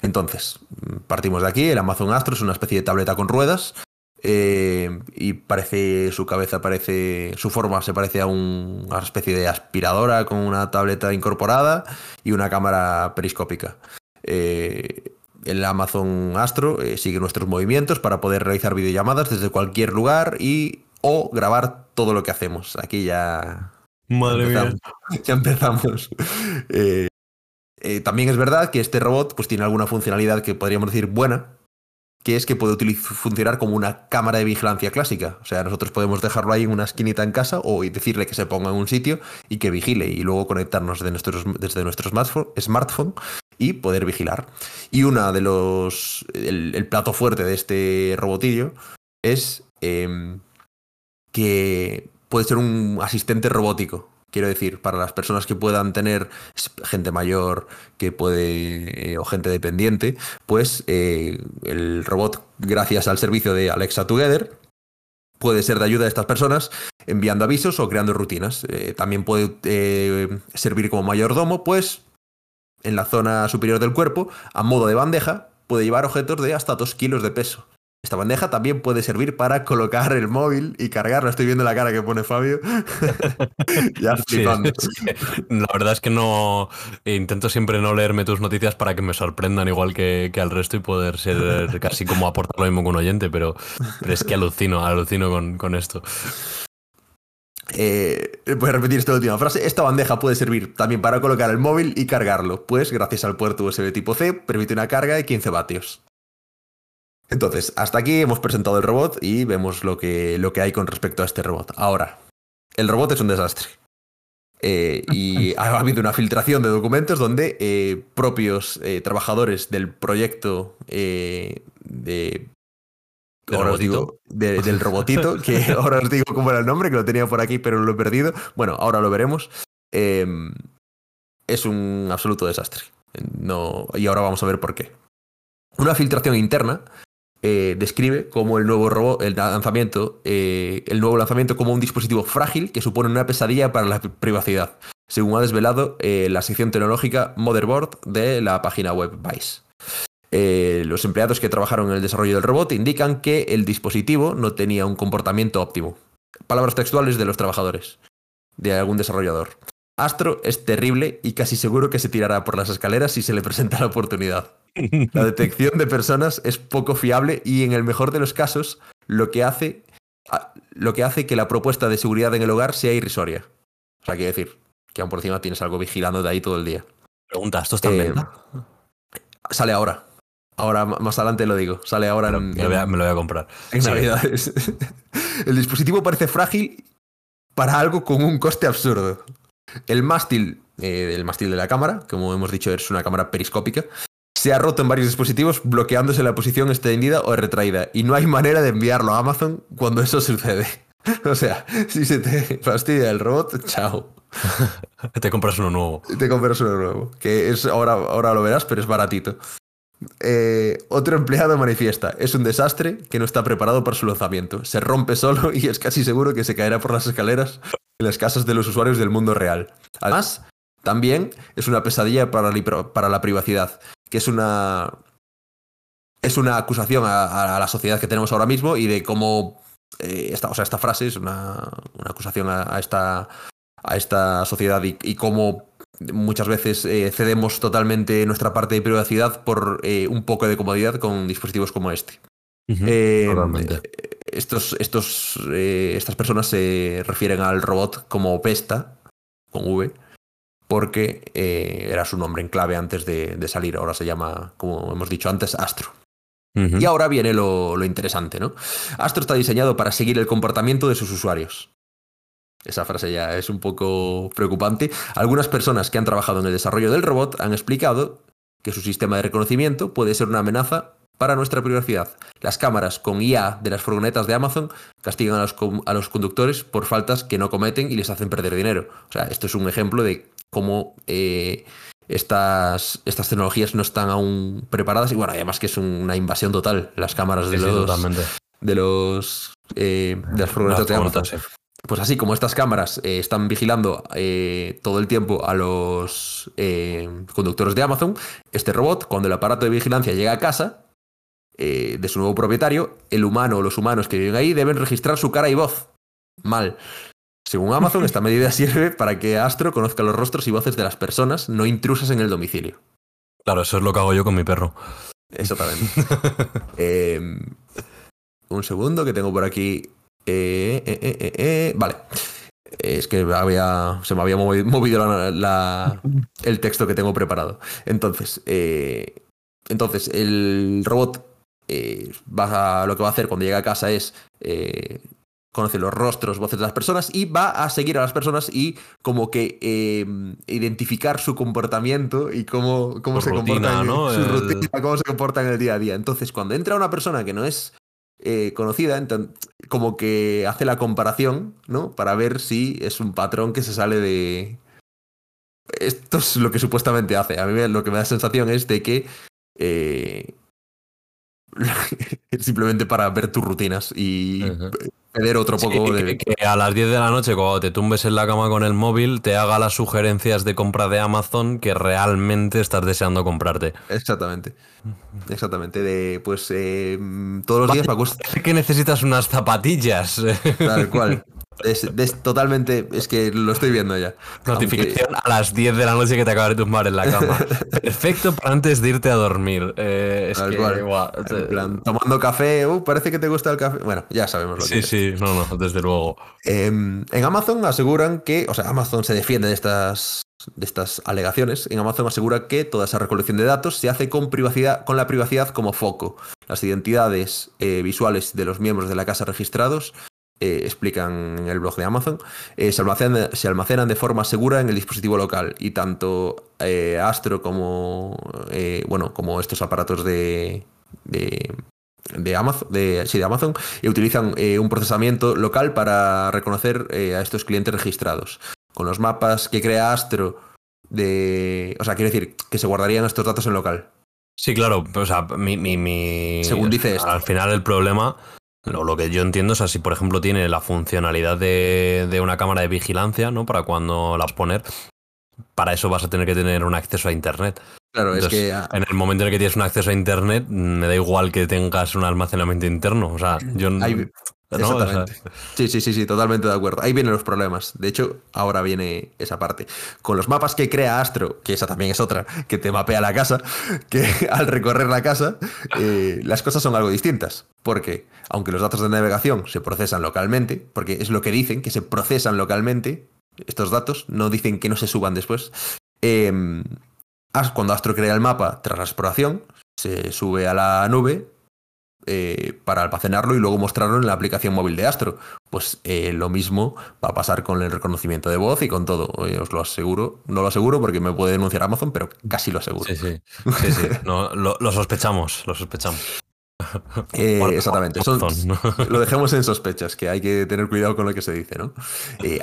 Entonces, partimos de aquí. El Amazon Astro es una especie de tableta con ruedas. Eh, y parece, su cabeza parece, su forma se parece a una especie de aspiradora con una tableta incorporada y una cámara periscópica el Amazon Astro eh, sigue nuestros movimientos para poder realizar videollamadas desde cualquier lugar y o grabar todo lo que hacemos. Aquí ya. Madre mía. Ya empezamos. Eh, eh, también es verdad que este robot pues, tiene alguna funcionalidad que podríamos decir buena, que es que puede funcionar como una cámara de vigilancia clásica. O sea, nosotros podemos dejarlo ahí en una esquinita en casa o decirle que se ponga en un sitio y que vigile y luego conectarnos nuestros, desde nuestro smartphone y poder vigilar. Y una de los. El, plato fuerte de este robotillo es em, que puede ser un asistente robótico. Quiero decir, para las personas que puedan tener gente mayor que puede eh, o gente dependiente, pues eh, el robot, gracias al servicio de Alexa Together, puede ser de ayuda a estas personas enviando avisos o creando rutinas. Eh, también puede servir como mayordomo, pues en la zona superior del cuerpo, a modo de bandeja, puede llevar objetos de hasta 2 kilos de peso. Esta bandeja también puede servir para colocar el móvil y cargarlo. Estoy viendo la cara que pone Fabio. ya flipando. la verdad es que no. Intento siempre no leerme tus noticias para que me sorprendan igual que, al resto y poder ser casi como aportar lo mismo que un oyente, pero, es que alucino, alucino con, con esto. Eh, voy a repetir esta última frase. Esta bandeja puede servir también para colocar el móvil y cargarlo, pues gracias al puerto USB tipo C permite una carga de 15 vatios. Entonces, hasta aquí hemos presentado el robot y vemos lo que, lo que hay con respecto a este robot. Ahora, el robot es un desastre. Eh, y ha habido una filtración de documentos donde eh, propios trabajadores del proyecto de ahora os digo del robotito, que ahora os digo cómo era el nombre, que lo tenía por aquí, pero lo he perdido. Bueno, ahora lo veremos. Em, es un absoluto desastre. No, y ahora vamos a ver por qué. Una filtración interna eh, describe como el nuevo robot, el lanzamiento, eh, el nuevo lanzamiento como un dispositivo frágil que supone una pesadilla para la privacidad, según ha desvelado eh, la sección tecnológica Motherboard de la página web Vice. Eh, los empleados que trabajaron en el desarrollo del robot indican que el dispositivo no tenía un comportamiento óptimo. Palabras textuales de los trabajadores, de algún desarrollador. Astro es terrible y casi seguro que se tirará por las escaleras si se le presenta la oportunidad. La detección de personas es poco fiable y en el mejor de los casos lo que hace, lo que, hace que la propuesta de seguridad en el hogar sea irrisoria. O sea, quiere decir que aún por encima tienes algo vigilando de ahí todo el día. Pregunta, ¿esto está en Eh? Sale ahora. Ahora, más adelante lo digo. Sale ahora Pero en, me, lo voy a, me lo voy a comprar. en Sí. Navidades. El dispositivo parece frágil para algo con un coste absurdo. El mástil, eh, el mástil de la cámara, como hemos dicho, es una cámara periscópica, se ha roto en varios dispositivos bloqueándose la posición extendida o retraída y no hay manera de enviarlo a Amazon cuando eso sucede. O sea, si se te fastidia el robot, chao. Te compras uno nuevo. Te compras uno nuevo. Que es ahora, ahora lo verás, pero es baratito. Eh, otro empleado manifiesta, es un desastre que no está preparado para su lanzamiento. Se rompe solo y es casi seguro que se caerá por las escaleras en las casas de los usuarios del mundo real. Además, también es una pesadilla para la, privacidad, que es una es una acusación a, la sociedad que tenemos ahora mismo y de cómo eh, esta, o sea, esta frase es una, una acusación a, esta a esta sociedad y cómo muchas veces eh, cedemos totalmente nuestra parte de privacidad por eh, un poco de comodidad con dispositivos como este. Uh -huh, eh, estos, estos, estas personas se refieren al robot como Pesta, con V, porque era su nombre en clave antes de, de, salir. Ahora se llama, como hemos dicho antes, Astro. Uh -huh. Y ahora viene lo, lo interesante, ¿no? Astro está diseñado para seguir el comportamiento de sus usuarios. Esa frase ya es un poco preocupante. Algunas personas que han trabajado en el desarrollo del robot han explicado que su sistema de reconocimiento puede ser una amenaza para nuestra privacidad. Las cámaras con IA de las furgonetas de Amazon castigan a los, a los conductores por faltas que no cometen y les hacen perder dinero. O sea, esto es un ejemplo de cómo eh, estas, estas tecnologías no están aún preparadas y bueno, además que es una invasión total las cámaras de sí, los, sí, de los eh, de las furgonetas de Amazon. Pues así como estas cámaras eh, están vigilando eh, todo el tiempo a los eh, conductores de Amazon, este robot, cuando el aparato de vigilancia llega a casa de su nuevo propietario, el humano o los humanos que viven ahí deben registrar su cara y voz. Mal. Según Amazon, esta medida sirve para que Astro conozca los rostros y voces de las personas no intrusas en el domicilio. Claro, eso es lo que hago yo con mi perro. Exactamente. eh, un segundo que tengo por aquí eh, eh, eh, eh, vale. Es que había, se me había movido la, la, el texto que tengo preparado. Entonces, eh, entonces el robot va a, lo que va a hacer cuando llega a casa es conocer los rostros, voces de las personas y va a seguir a las personas y como que eh, identificar su comportamiento y cómo, cómo se rutina, comporta ¿no? su El... rutina, cómo se comporta en el día a día. Entonces, cuando entra una persona que no es eh, conocida, como que hace la comparación, ¿no? Para ver si es un patrón que se sale de. Esto es lo que supuestamente hace. A mí lo que me da sensación es de que. Eh... simplemente para ver tus rutinas y -huh. pedir otro poco sí, de. Que, que, a las 10 de la noche, cuando te tumbes en la cama con el móvil, te haga las sugerencias de compra de Amazon que realmente estás deseando comprarte. Exactamente. Exactamente. De pues eh, todos los días me acuesto. que necesitas unas zapatillas. Tal cual. Es, es, totalmente. Es que lo estoy viendo ya. Notificación Aunque... a las 10 de la noche que te acabas de tumbar en la cama. Perfecto para antes de irte a dormir. Eh, es que, en plan, tomando café. Uh, parece que te gusta el café. Bueno, ya sabemos lo sí, que Sí, sí, no, no, desde luego. Eh, en Amazon aseguran que. O sea, Amazon se defiende de estas. De estas alegaciones, en Amazon asegura que toda esa recolección de datos se hace con, privacidad, con la privacidad como foco. Las identidades eh, visuales de los miembros de la casa registrados eh, explican en el blog de Amazon, eh, se, almacenan, se, almacenan, de forma segura en el dispositivo local y tanto eh, Astro como, bueno, como estos aparatos de, de, de Amazon, de, sí, de Amazon utilizan eh, un procesamiento local para reconocer eh, a estos clientes registrados. Con los mapas que crea Astro de... O sea, quiere decir que se guardarían estos datos en local. Sí, claro, o sea, mi... mi, mi... Según dice esto. Al final el problema lo, lo, que yo entiendo es así, por ejemplo, tiene la funcionalidad de, de, una cámara de vigilancia, ¿no? Para cuando las poner. Para eso vas a tener que tener un acceso a internet. Claro, Entonces, es que. ah, En el momento en el que tienes un acceso a internet, me da igual que tengas un almacenamiento interno. O sea, yo Hay, Exactamente. sí, sí, sí, sí, totalmente de acuerdo. Ahí vienen los problemas. De hecho, ahora viene esa parte. Con los mapas que crea Astro, que esa también es otra, que te mapea la casa, que al recorrer la casa, eh, las cosas son algo distintas. Porque, aunque los datos de navegación se procesan localmente, porque es lo que dicen, que se procesan localmente, estos datos, no dicen que no se suban después. Em, cuando Astro crea el mapa tras la exploración, se sube a la nube eh, para almacenarlo y luego mostrarlo en la aplicación móvil de Astro. Pues eh, lo mismo va a pasar con el reconocimiento de voz y con todo. os lo aseguro. No lo aseguro porque me puede denunciar Amazon, pero casi lo aseguro. Sí, sí. lo, sospechamos, lo sospechamos. Eh, exactamente. lo dejemos en sospechas, que hay que tener cuidado con lo que se dice, ¿no?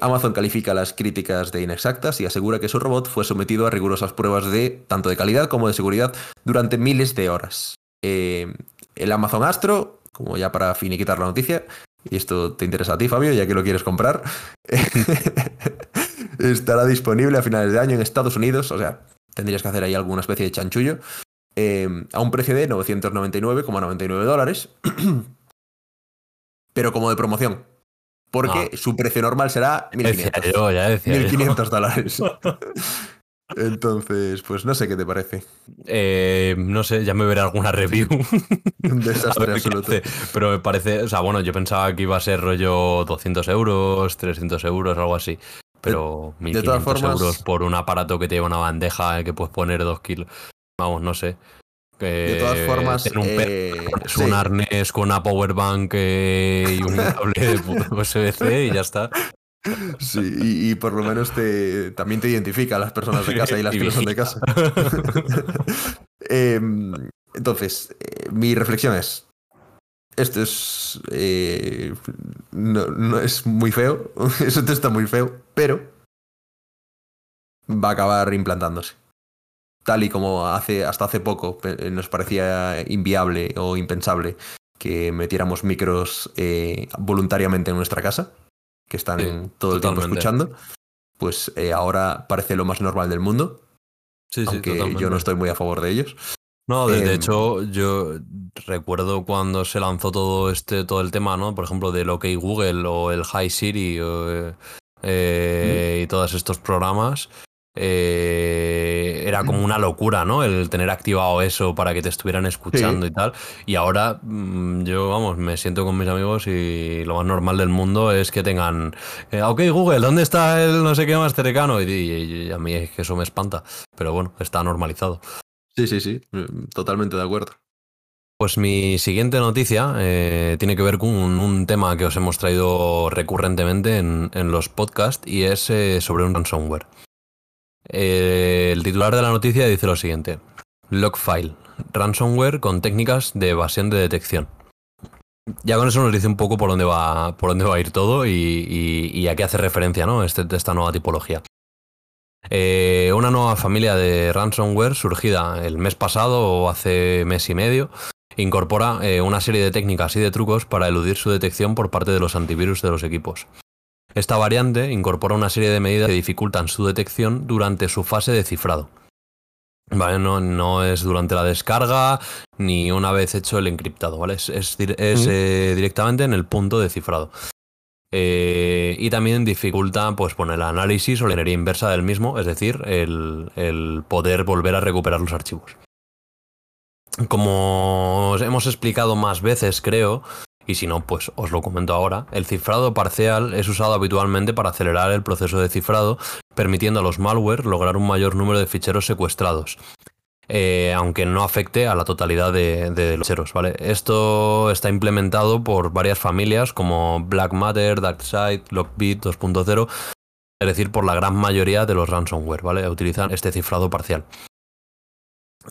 Amazon califica las críticas de inexactas y asegura que su robot fue sometido a rigurosas pruebas de tanto de calidad como de seguridad durante miles de horas. Eh, el Amazon Astro, como ya para finiquitar la noticia, y esto te interesa a ti, Fabio, ya que lo quieres comprar, estará disponible a finales de año en Estados Unidos, o sea, tendrías que hacer ahí alguna especie de chanchullo, em, a un precio de 999,99 dólares, pero como de promoción. Porque ah. su precio normal será 1.500, 1500 dólares. Entonces, pues no sé qué te parece. Eh, no sé, ya me veré alguna review. Un desastre absoluto. Pero me parece, o sea, bueno, yo pensaba que iba a ser rollo 200 euros, 300 euros, algo así. Pero de 1500 formas, euros por un aparato que te lleva una bandeja que puedes poner dos kilos. Vamos, no sé. de todas formas, un, eh, es un arnés con una power bank eh, y un cable de USB-C y ya está. Sí, y, por lo menos te, también te identifica a las personas de casa y las que no son de casa. Em, entonces, eh, mi reflexión es, esto es... Eh, no, es muy feo, eso te está muy feo, pero va a acabar implantándose. Tal y como hace, hasta hace poco nos parecía inviable o impensable que metiéramos micros eh, voluntariamente en nuestra casa que están todo el tiempo escuchando, pues eh, ahora parece lo más normal del mundo. Sí, aunque yo no estoy muy a favor de ellos. No, de, em, hecho, yo recuerdo cuando se lanzó todo este, todo el tema, ¿no? Por ejemplo, del OK Google o el Hi Siri eh, eh, y todos estos programas. Eh, era como una locura, ¿no? El tener activado eso para que te estuvieran escuchando y tal. Y ahora mm, yo, vamos, me siento con mis amigos y lo más normal del mundo es que tengan, eh, ok Google, ¿dónde está el no sé qué más cercano? Y, a mí es que eso me espanta. Pero bueno, está normalizado. Sí, sí, sí, totalmente de acuerdo. Pues mi siguiente noticia eh, tiene que ver con un, tema que os hemos traído recurrentemente en, los podcasts y es sobre un ransomware. Eh, el titular de la noticia dice lo siguiente. Logfile, ransomware con técnicas de evasión de detección. Ya con eso nos dice un poco por dónde va, por dónde va a ir todo y, a qué hace referencia ¿no? Este, esta nueva tipología. Eh, una nueva familia de ransomware surgida el mes pasado o hace mes y medio incorpora eh, una serie de técnicas y de trucos para eludir su detección por parte de los antivirus de los equipos. Esta variante incorpora una serie de medidas que dificultan su detección durante su fase de cifrado. ¿Vale? No, no es durante la descarga ni una vez hecho el encriptado, ¿vale? Es, eh, directamente en el punto de cifrado. Eh, y también dificulta pues, poner el análisis o la ingeniería inversa del mismo, es decir, el, el poder volver a recuperar los archivos. Como hemos explicado más veces, creo, y si no, pues os lo comento ahora. El cifrado parcial es usado habitualmente para acelerar el proceso de cifrado, permitiendo a los malware lograr un mayor número de ficheros secuestrados. Eh, aunque no afecte a la totalidad de, los ficheros, ¿vale? Esto está implementado por varias familias como Black Matter, DarkSide, Lockbit 2.0, es decir, por la gran mayoría de los ransomware, ¿vale? Utilizan este cifrado parcial.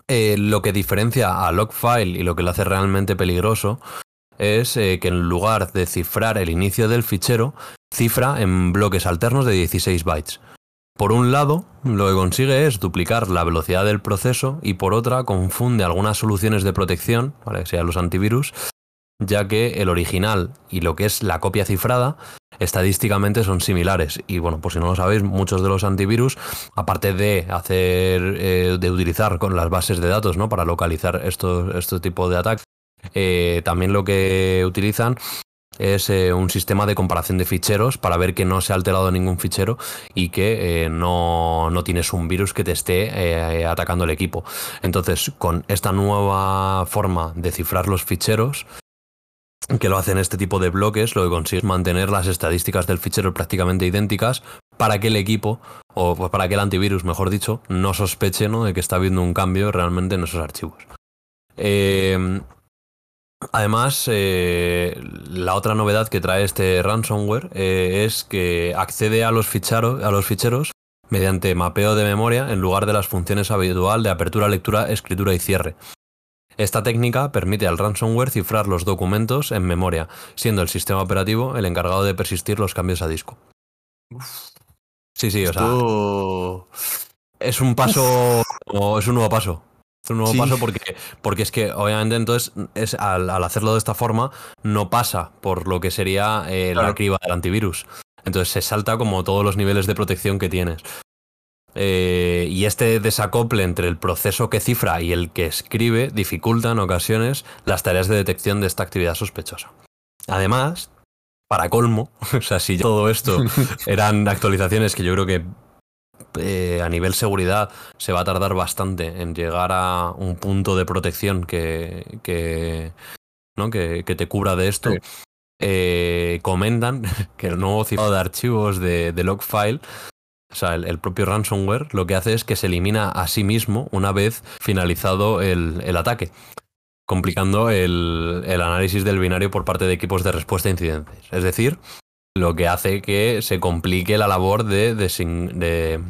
Eh, lo que diferencia a Logfile y lo que lo hace realmente peligroso es eh, que en lugar de cifrar el inicio del fichero, cifra en bloques alternos de 16 bytes. Por un lado, lo que consigue es duplicar la velocidad del proceso y por otra confunde algunas soluciones de protección, que sean los antivirus, ya que el original y lo que es la copia cifrada estadísticamente son similares. Y bueno, por si no lo sabéis, muchos de los antivirus, aparte de hacer, eh, de utilizar con las bases de datos, ¿no? Para localizar estos, este tipo de ataques, eh, también lo que utilizan es eh, un sistema de comparación de ficheros para ver que no se ha alterado ningún fichero y que eh, no, tienes un virus que te esté atacando el equipo. Entonces, con esta nueva forma de cifrar los ficheros, que lo hacen este tipo de bloques, lo que consigue es mantener las estadísticas del fichero prácticamente idénticas para que el equipo, o para que el antivirus, mejor dicho, no sospeche ¿no? de que está habiendo un cambio realmente en esos archivos. Además, eh, la otra novedad que trae este ransomware eh, es que accede a los, ficheros, a los ficheros mediante mapeo de memoria en lugar de las funciones habitual de apertura, lectura, escritura y cierre. Esta técnica permite al ransomware cifrar los documentos en memoria, siendo el sistema operativo el encargado de persistir los cambios a disco. Sí, sí, o sea. Es un paso. Es un nuevo paso. Un nuevo paso porque, porque es que, obviamente, entonces, es, al, hacerlo de esta forma, no pasa por lo que sería eh, la criba del antivirus. Entonces se salta como todos los niveles de protección que tienes. Eh, y este desacople entre el proceso que cifra y el que escribe dificulta en ocasiones las tareas de detección de esta actividad sospechosa. Además, para colmo, o sea, si todo esto eran actualizaciones que yo creo que eh, a nivel seguridad se va a tardar bastante en llegar a un punto de protección que, que, ¿no? que, te cubra de esto. Eh, comentan que el nuevo cifrado de archivos de, de Logfile o sea, el, propio ransomware lo que hace es que se elimina a sí mismo una vez finalizado el, ataque, complicando el, análisis del binario por parte de equipos de respuesta a incidentes. Es decir, lo que hace que se complique la labor de, de,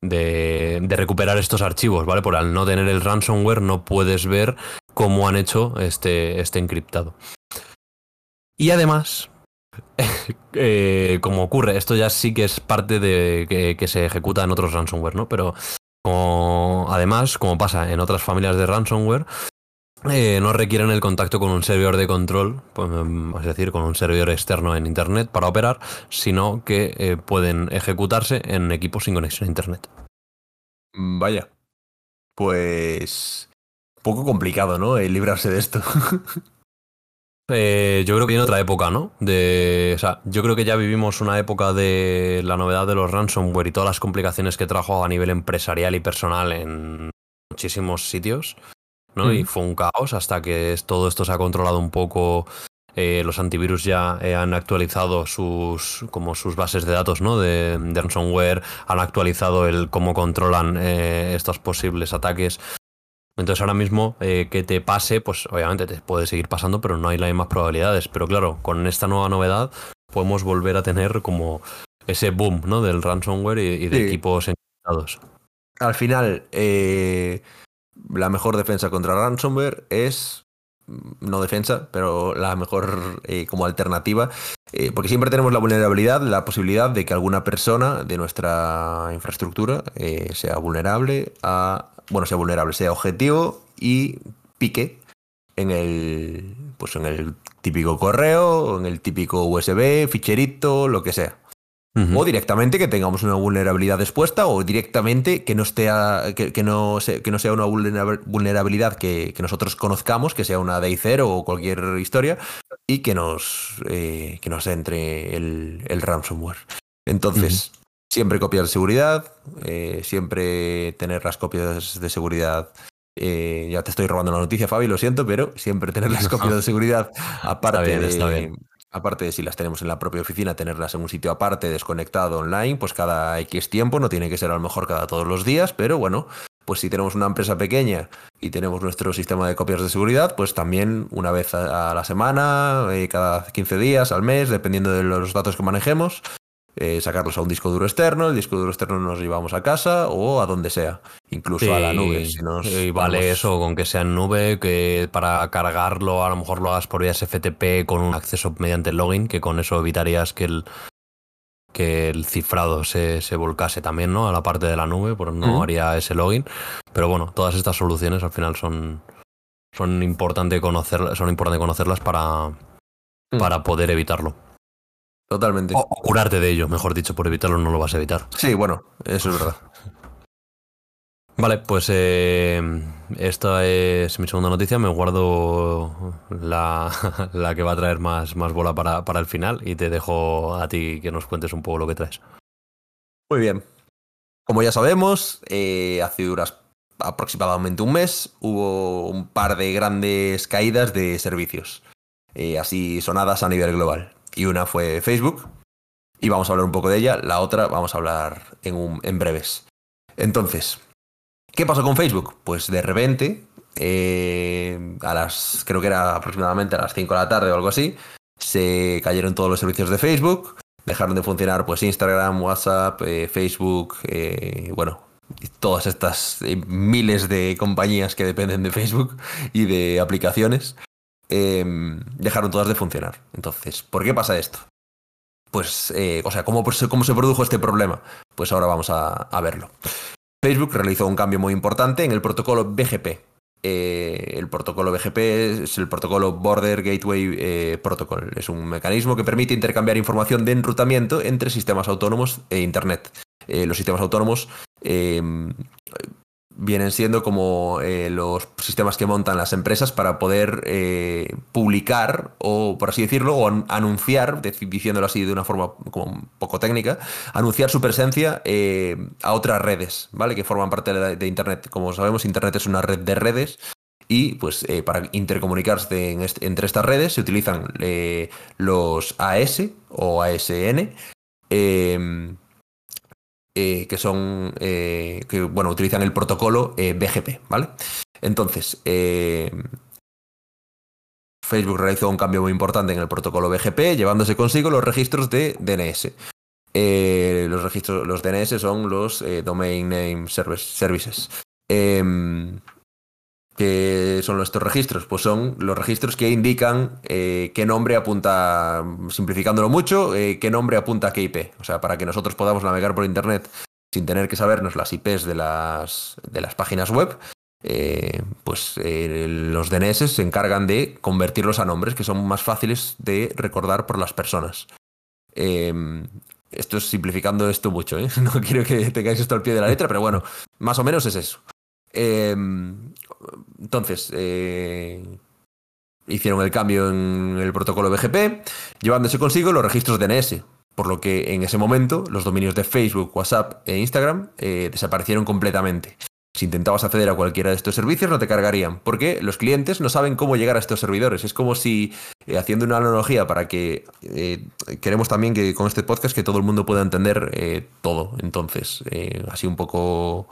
de, recuperar estos archivos, ¿vale? Por al no tener el ransomware no puedes ver cómo han hecho este, este encriptado. Y además, eh, como ocurre, esto ya sí que es parte de que, se ejecuta en otros ransomware, ¿no? Pero además, como pasa en otras familias de ransomware, eh, no requieren el contacto con un servidor de control, pues, mm, es decir, con un servidor externo en Internet para operar, sino que eh, pueden ejecutarse en equipos sin conexión a Internet. Vaya. Pues... Poco complicado, ¿no? librarse de esto. Eh, yo creo que viene otra época, ¿no? De, o sea, yo creo que ya vivimos una época de la novedad de los ransomware y todas las complicaciones que trajo a nivel empresarial y personal en muchísimos sitios, ¿no? Y fue un caos hasta que todo esto se ha controlado un poco. Eh, los antivirus ya eh, han actualizado sus como sus bases de datos, ¿no? De, de ransomware, han actualizado el cómo controlan estos posibles ataques. Entonces ahora mismo eh, que te pase, pues obviamente te puede seguir pasando, pero no hay las mismas probabilidades. Pero claro, con esta nueva novedad podemos volver a tener como ese boom ¿no? del ransomware y, de equipos encriptados. Al final, eh, la mejor defensa contra ransomware es no defensa, pero la mejor eh, como alternativa, porque siempre tenemos la vulnerabilidad, la posibilidad de que alguna persona de nuestra infraestructura sea vulnerable a bueno, sea vulnerable, sea objetivo y pique en el, pues en el típico correo, en el típico USB, ficherito, lo que sea. O directamente que tengamos una vulnerabilidad expuesta o directamente que no, esté que, no, que no sea una vulnerabilidad que, nosotros conozcamos, que sea una DI0 o cualquier historia, y que nos, eh, que nos entre el, el ransomware. Entonces, Siempre copias de seguridad, eh, siempre tener las copias de seguridad. Eh, ya te estoy robando la noticia, Fabi, lo siento, pero siempre tener las copias de seguridad aparte de, aparte de si las tenemos en la propia oficina, tenerlas en un sitio aparte, desconectado online, pues cada X tiempo, no tiene que ser a lo mejor cada todos los días, pero bueno, pues si tenemos una empresa pequeña y tenemos nuestro sistema de copias de seguridad, pues también una vez a, la semana, eh, cada 15 días, al mes, dependiendo de los datos que manejemos, eh, sacarlos a un disco duro externo, el disco duro externo nos llevamos a casa o a donde sea, incluso a la nube. y vale eso, con que sea en nube, que para cargarlo a lo mejor lo hagas por vías FTP con un acceso mediante login, que con eso evitarías que el, que el cifrado se, volcase también ¿no? a la parte de la nube, porque no haría ese login. Pero bueno, todas estas soluciones al final son, son, importante son importante conocerlas para, para poder evitarlo. Totalmente. O, curarte de ello, mejor dicho, por evitarlo no lo vas a evitar. Sí, bueno, eso es verdad. Vale, pues eh, esta es mi segunda noticia. Me guardo la, que va a traer más, más bola para, para, el final y te dejo a ti que nos cuentes un poco lo que traes. Muy bien. Como ya sabemos, eh, hace aproximadamente un mes hubo un par de grandes caídas de servicios, eh, así sonadas a nivel global. Y una fue Facebook, y vamos a hablar un poco de ella. La otra vamos a hablar en, un, en breves. Entonces, ¿Qué pasó con Facebook? Pues de repente, eh, a las, creo que era aproximadamente a las 5 de la tarde o algo así, se cayeron todos los servicios de Facebook, dejaron de funcionar pues Instagram, WhatsApp, eh, Facebook, eh, bueno, todas estas miles de compañías que dependen de Facebook y de aplicaciones, em, dejaron todas de funcionar. Entonces, ¿por qué pasa esto? Pues, o sea, ¿cómo, ¿cómo, se produjo este problema? Pues ahora vamos a verlo. Facebook realizó un cambio muy importante en el protocolo BGP. Eh, el protocolo BGP es el protocolo Border Gateway eh, Protocol. Es un mecanismo que permite intercambiar información de enrutamiento entre sistemas autónomos e Internet. Eh, los sistemas autónomos vienen siendo como eh, los sistemas que montan las empresas para poder eh, publicar o, por así decirlo, o anunciar, diciéndolo así de una forma como un poco técnica, anunciar su presencia eh, a otras redes, ¿vale? Que forman parte de, Internet. Como sabemos, Internet es una red de redes y pues para intercomunicarse entre estas redes se utilizan los AS o ASN eh, que son, eh, que bueno, utilizan el protocolo eh, BGP, ¿vale? Entonces, Facebook realizó un cambio muy importante en el protocolo BGP, llevándose consigo los registros de DNS. los registros, los DNS son los Domain Name Services. Em, ¿Qué son estos registros? Pues son los registros que indican eh, qué nombre apunta, simplificándolo mucho, eh, qué nombre apunta a qué IP. O sea, para que nosotros podamos navegar por Internet sin tener que sabernos las IPs de las, de las páginas web, eh, pues los DNS se encargan de convertirlos a nombres que son más fáciles de recordar por las personas. esto es simplificando esto mucho, no quiero que tengáis esto al pie de la letra, pero bueno, más o menos es eso. Entonces, eh, hicieron el cambio en el protocolo BGP, llevándose consigo los registros DNS, por lo que en ese momento los dominios de Facebook, WhatsApp e Instagram eh, desaparecieron completamente. Si intentabas acceder a cualquiera de estos servicios no te cargarían, porque los clientes no saben cómo llegar a estos servidores. Es como si, eh, haciendo una analogía para que queremos también que con este podcast que todo el mundo pueda entender todo. Entonces, así un poco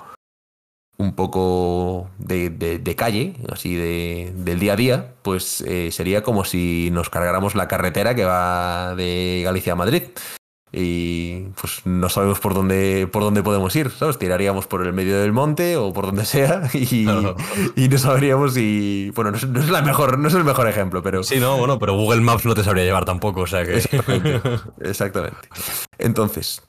un poco de, calle, así de, del día a día, pues eh, sería como si nos cargáramos la carretera que va de Galicia a Madrid. Y pues no sabemos por dónde, por dónde podemos ir, ¿sabes? Tiraríamos por el medio del monte o por donde sea y, no, y no sabríamos si. Bueno, no es, la mejor, no es el mejor ejemplo, pero. Sí, no, bueno, pero Google Maps no te sabría llevar tampoco, o sea que. exactamente. Entonces,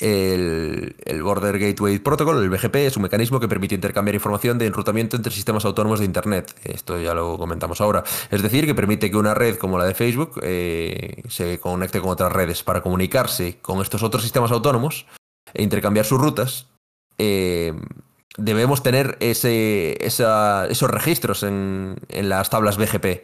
el, Border Gateway Protocol, el BGP, es un mecanismo que permite intercambiar información de enrutamiento entre sistemas autónomos de Internet. Esto ya lo comentamos ahora. Es decir, que permite que una red como la de Facebook eh, se conecte con otras redes para comunicarse con estos otros sistemas autónomos e intercambiar sus rutas. Eh, debemos tener ese, esos registros en, en, las tablas BGP.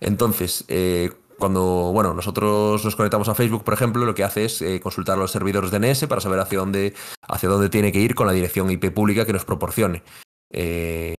Entonces, eh, cuando bueno, nosotros nos conectamos a Facebook, por ejemplo, lo que hace es eh, consultar los servidores DNS para saber hacia dónde, hacia dónde tiene que ir con la dirección IP pública que nos proporcione. Eh,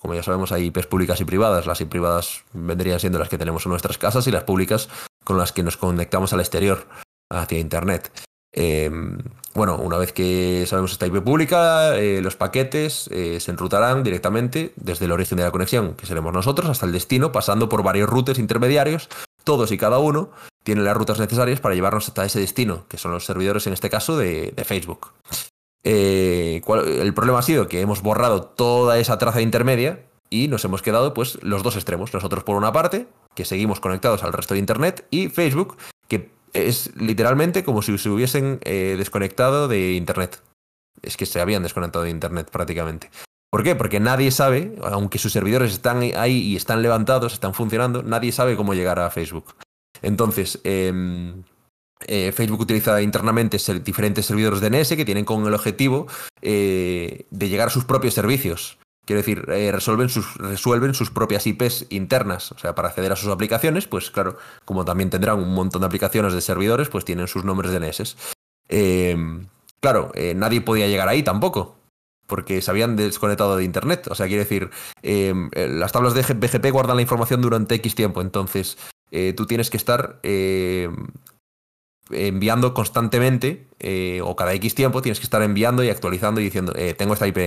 como ya sabemos, hay IPs públicas y privadas. Las IP privadas vendrían siendo las que tenemos en nuestras casas y las públicas con las que nos conectamos al exterior, hacia Internet. Em, bueno, una vez que sabemos esta IP pública, eh, los paquetes se enrutarán directamente desde el origen de la conexión, que seremos nosotros, hasta el destino, pasando por varios routers intermediarios todos y cada uno tienen las rutas necesarias para llevarnos hasta ese destino, que son los servidores, en este caso, de, Facebook. Eh, el problema ha sido que hemos borrado toda esa traza intermedia y nos hemos quedado pues los dos extremos. Nosotros por una parte, que seguimos conectados al resto de Internet, y Facebook, que es literalmente como si se hubiesen eh, desconectado de Internet. Es que se habían desconectado de Internet prácticamente. ¿Por qué? Porque nadie sabe, aunque sus servidores están ahí y están levantados, están funcionando, nadie sabe cómo llegar a Facebook. Entonces, em, eh, Facebook utiliza internamente diferentes servidores DNS que tienen con el objetivo de llegar a sus propios servicios. Quiero decir, resuelven, sus, resuelven sus propias IPs internas. O sea, para acceder a sus aplicaciones, pues claro, como también tendrán un montón de aplicaciones de servidores, pues tienen sus nombres DNS. claro, nadie podía llegar ahí tampoco porque se habían desconectado de Internet. O sea, quiere decir, em, eh, las tablas de BGP guardan la información durante X tiempo, entonces eh, tú tienes que estar em, enviando constantemente, eh, o cada X tiempo, tienes que estar enviando y actualizando y diciendo, tengo esta IP,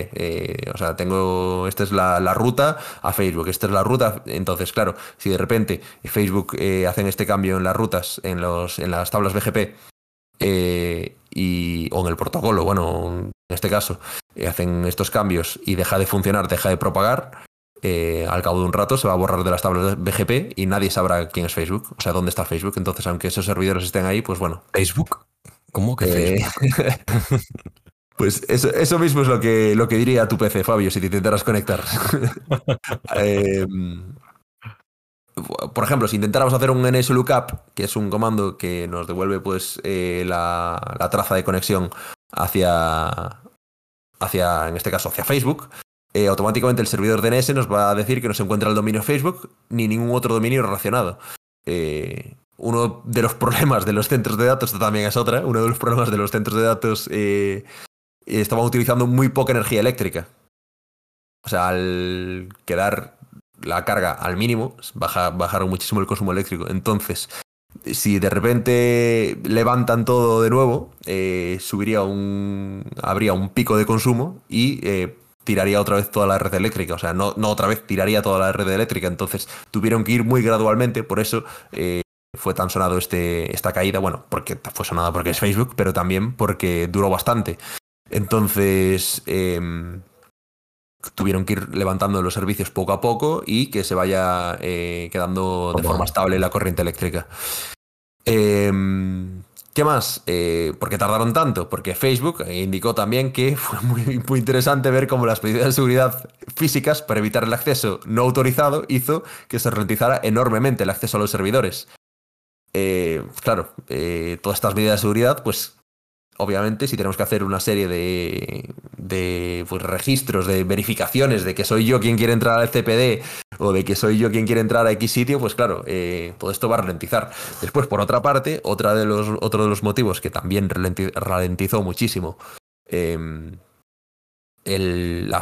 o sea, tengo, esta es la, ruta a Facebook, esta es la ruta. Entonces, claro, si de repente Facebook hacen este cambio en las rutas, en, los, en las tablas BGP, y, o en el protocolo, bueno, en este caso, eh, hacen estos cambios y deja de funcionar, deja de propagar, eh, al cabo de un rato se va a borrar de las tablas de BGP y nadie sabrá quién es Facebook, o sea, dónde está Facebook. Entonces, aunque esos servidores estén ahí, pues bueno. ¿Facebook? ¿Cómo que eh, Facebook? pues eso, mismo es lo que, lo que diría tu PC, Fabio, si te intentaras conectar. por ejemplo, si intentáramos hacer un nslookup, que es un comando que nos devuelve pues la, la traza de conexión hacia, hacia, en este caso, hacia Facebook, eh, automáticamente el servidor DNS nos va a decir que no se encuentra el dominio Facebook ni ningún otro dominio relacionado. Eh, uno de los problemas de los centros de datos, esto también es otra, uno de los problemas de los centros de datos eh, estaban utilizando muy poca energía eléctrica. O sea, al quedar la carga al mínimo, baja, bajaron muchísimo el consumo eléctrico. Entonces, si de repente levantan todo de nuevo, eh, subiría un. habría un pico de consumo y eh, tiraría otra vez toda la red eléctrica. O sea, no, no, otra vez tiraría toda la red eléctrica. Entonces tuvieron que ir muy gradualmente, por eso eh, fue tan sonado este, esta caída. Bueno, porque fue sonada porque es Facebook, pero también porque duró bastante. Entonces. Tuvieron que ir levantando los servicios poco a poco y que se vaya eh, quedando de forma estable la corriente eléctrica. Em, ¿Qué más? Eh, ¿Por qué tardaron tanto? Porque Facebook indicó también que fue muy, muy, interesante ver cómo las medidas de seguridad físicas para evitar el acceso no autorizado hizo que se ralentizara enormemente el acceso a los servidores. Eh, claro, todas estas medidas de seguridad pues obviamente, si tenemos que hacer una serie de, pues, registros, de verificaciones de que soy yo quien quiere entrar al CPD o de que soy yo quien quiere entrar a X sitio, pues claro, eh, todo esto va a ralentizar. Después, por otra parte, otra de los, otro de los motivos que también ralentizó muchísimo em, el,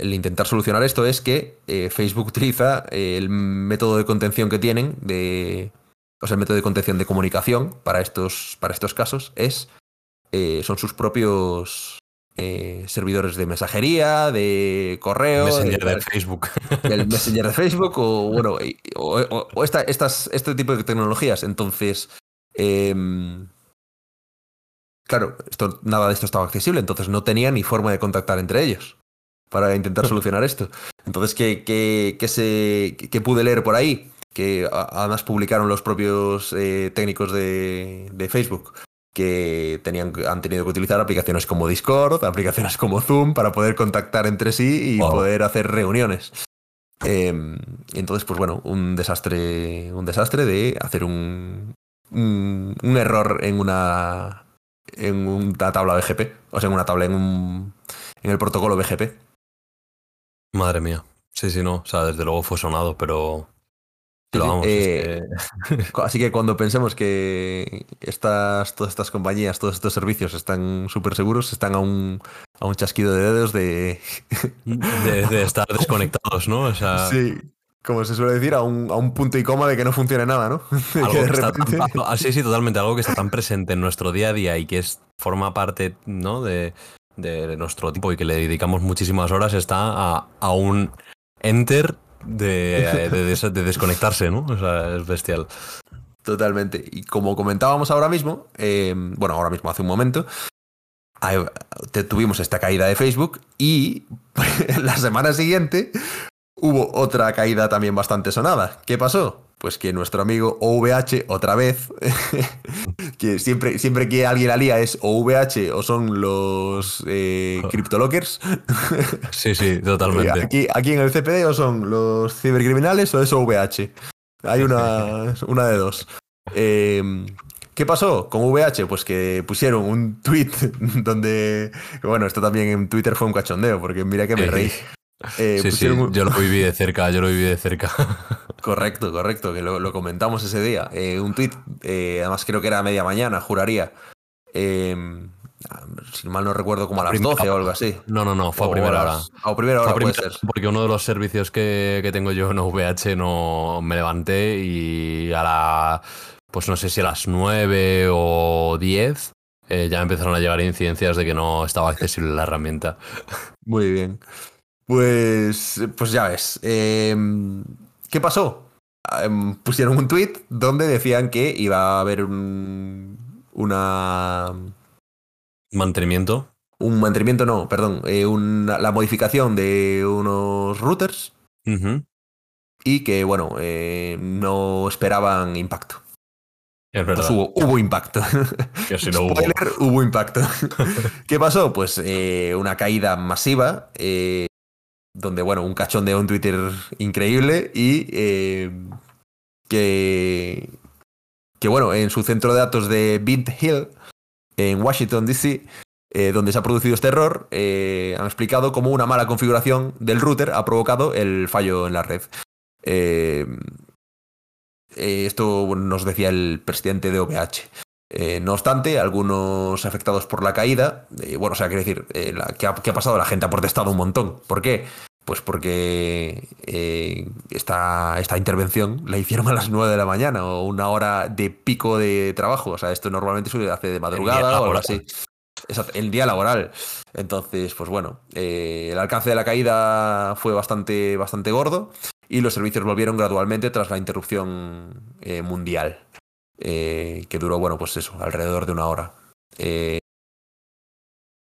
intentar solucionar esto es que eh, Facebook utiliza el método de contención que tienen de o sea, el método de contención de comunicación para estos, para estos casos es eh, son sus propios eh, servidores de mensajería, de correo. Messenger de, Facebook. El Messenger de Facebook o, bueno, o, estas, este tipo de tecnologías. Entonces, em, claro, esto, nada de esto estaba accesible, entonces no tenía ni forma de contactar entre ellos para intentar solucionar esto. Entonces, ¿qué, qué, se, qué pude leer por ahí? Que además publicaron los propios eh, técnicos de, de Facebook que tenían, han tenido que utilizar aplicaciones como Discord, aplicaciones como Zoom para poder contactar entre sí y poder hacer reuniones. Em, entonces, pues bueno, un desastre, un desastre de hacer un, un, error en una, en una tabla BGP, o sea, en una tabla en, un, en el protocolo BGP. Madre mía. Sí, sí, no. O sea, desde luego fue sonado, pero eh, así que cuando pensemos que estas, todas estas compañías, todos estos servicios están súper seguros, están a un, a un chasquido de dedos de... de, estar desconectados, ¿no? Sí, como se suele decir, a un, a un, punto y coma de que no funcione nada, ¿no? Ah, sí, sí, totalmente. Algo que está tan presente en nuestro día a día y que es, forma parte ¿no? de, de nuestro tipo y que le dedicamos muchísimas horas está a, a un enter de, de, desconectarse, ¿no? O sea, es bestial. Totalmente. Y como comentábamos ahora mismo, em, bueno, ahora mismo hace un momento, tuvimos esta caída de Facebook y la semana siguiente hubo otra caída también bastante sonada. ¿Qué pasó? Pues que nuestro amigo OVH, otra vez, que siempre, siempre que alguien alía es OVH o son los eh, CryptoLockers. sí, sí, totalmente. Aquí, aquí en el CPD o son los cibercriminales o es OVH. Hay una, una de dos. Em, ¿Qué pasó con VH? Pues que pusieron un tweet donde, bueno, esto también en Twitter fue un cachondeo, porque mira que me reí. Eh, sí, sí, yo lo viví de cerca, yo lo viví de cerca. Correcto, correcto, que lo, comentamos ese día. Eh, un tweet, eh, además creo que era a media mañana, juraría. Em, si mal no recuerdo, como a, las 12 o algo así. No, no, no, fue a primera hora. A primera hora puede ser. Porque uno de los servicios que, que tengo yo en VH no me levanté y a la pues no sé si a las 9 o 10, eh, ya empezaron a llegar incidencias de que no estaba accesible la herramienta. Muy bien. Pues, pues ya ves. Em, ¿Qué pasó? Em, pusieron un tweet donde decían que iba a haber un, una... ¿Mantenimiento? Un mantenimiento, no, perdón. Eh, la modificación de unos routers. Y que, bueno, eh, no esperaban impacto. Pues hubo, impacto. hubo. impacto. ¿Qué pasó? Pues eh, una caída masiva, eh, donde, bueno, un cachón de un Twitter increíble y eh, que, que, bueno, en su centro de datos de Bint Hill, en Washington, D.C., donde se ha producido este error, han explicado cómo una mala configuración del router ha provocado el fallo en la red. Eh, esto nos decía el presidente de OVH. Eh, no obstante, algunos afectados por la caída, eh, bueno, o sea, quiere decir, ¿qué ha, ha, pasado? La gente ha protestado un montón. ¿Por qué? Pues porque esta, esta intervención la hicieron a las 9 de la mañana o una hora de pico de trabajo. O sea, esto normalmente se hace de madrugada o algo así. El día laboral. Entonces, pues bueno, el alcance de la caída fue bastante, bastante gordo y los servicios volvieron gradualmente tras la interrupción eh, mundial, eh, que duró, bueno, pues eso, alrededor de una hora. Eh,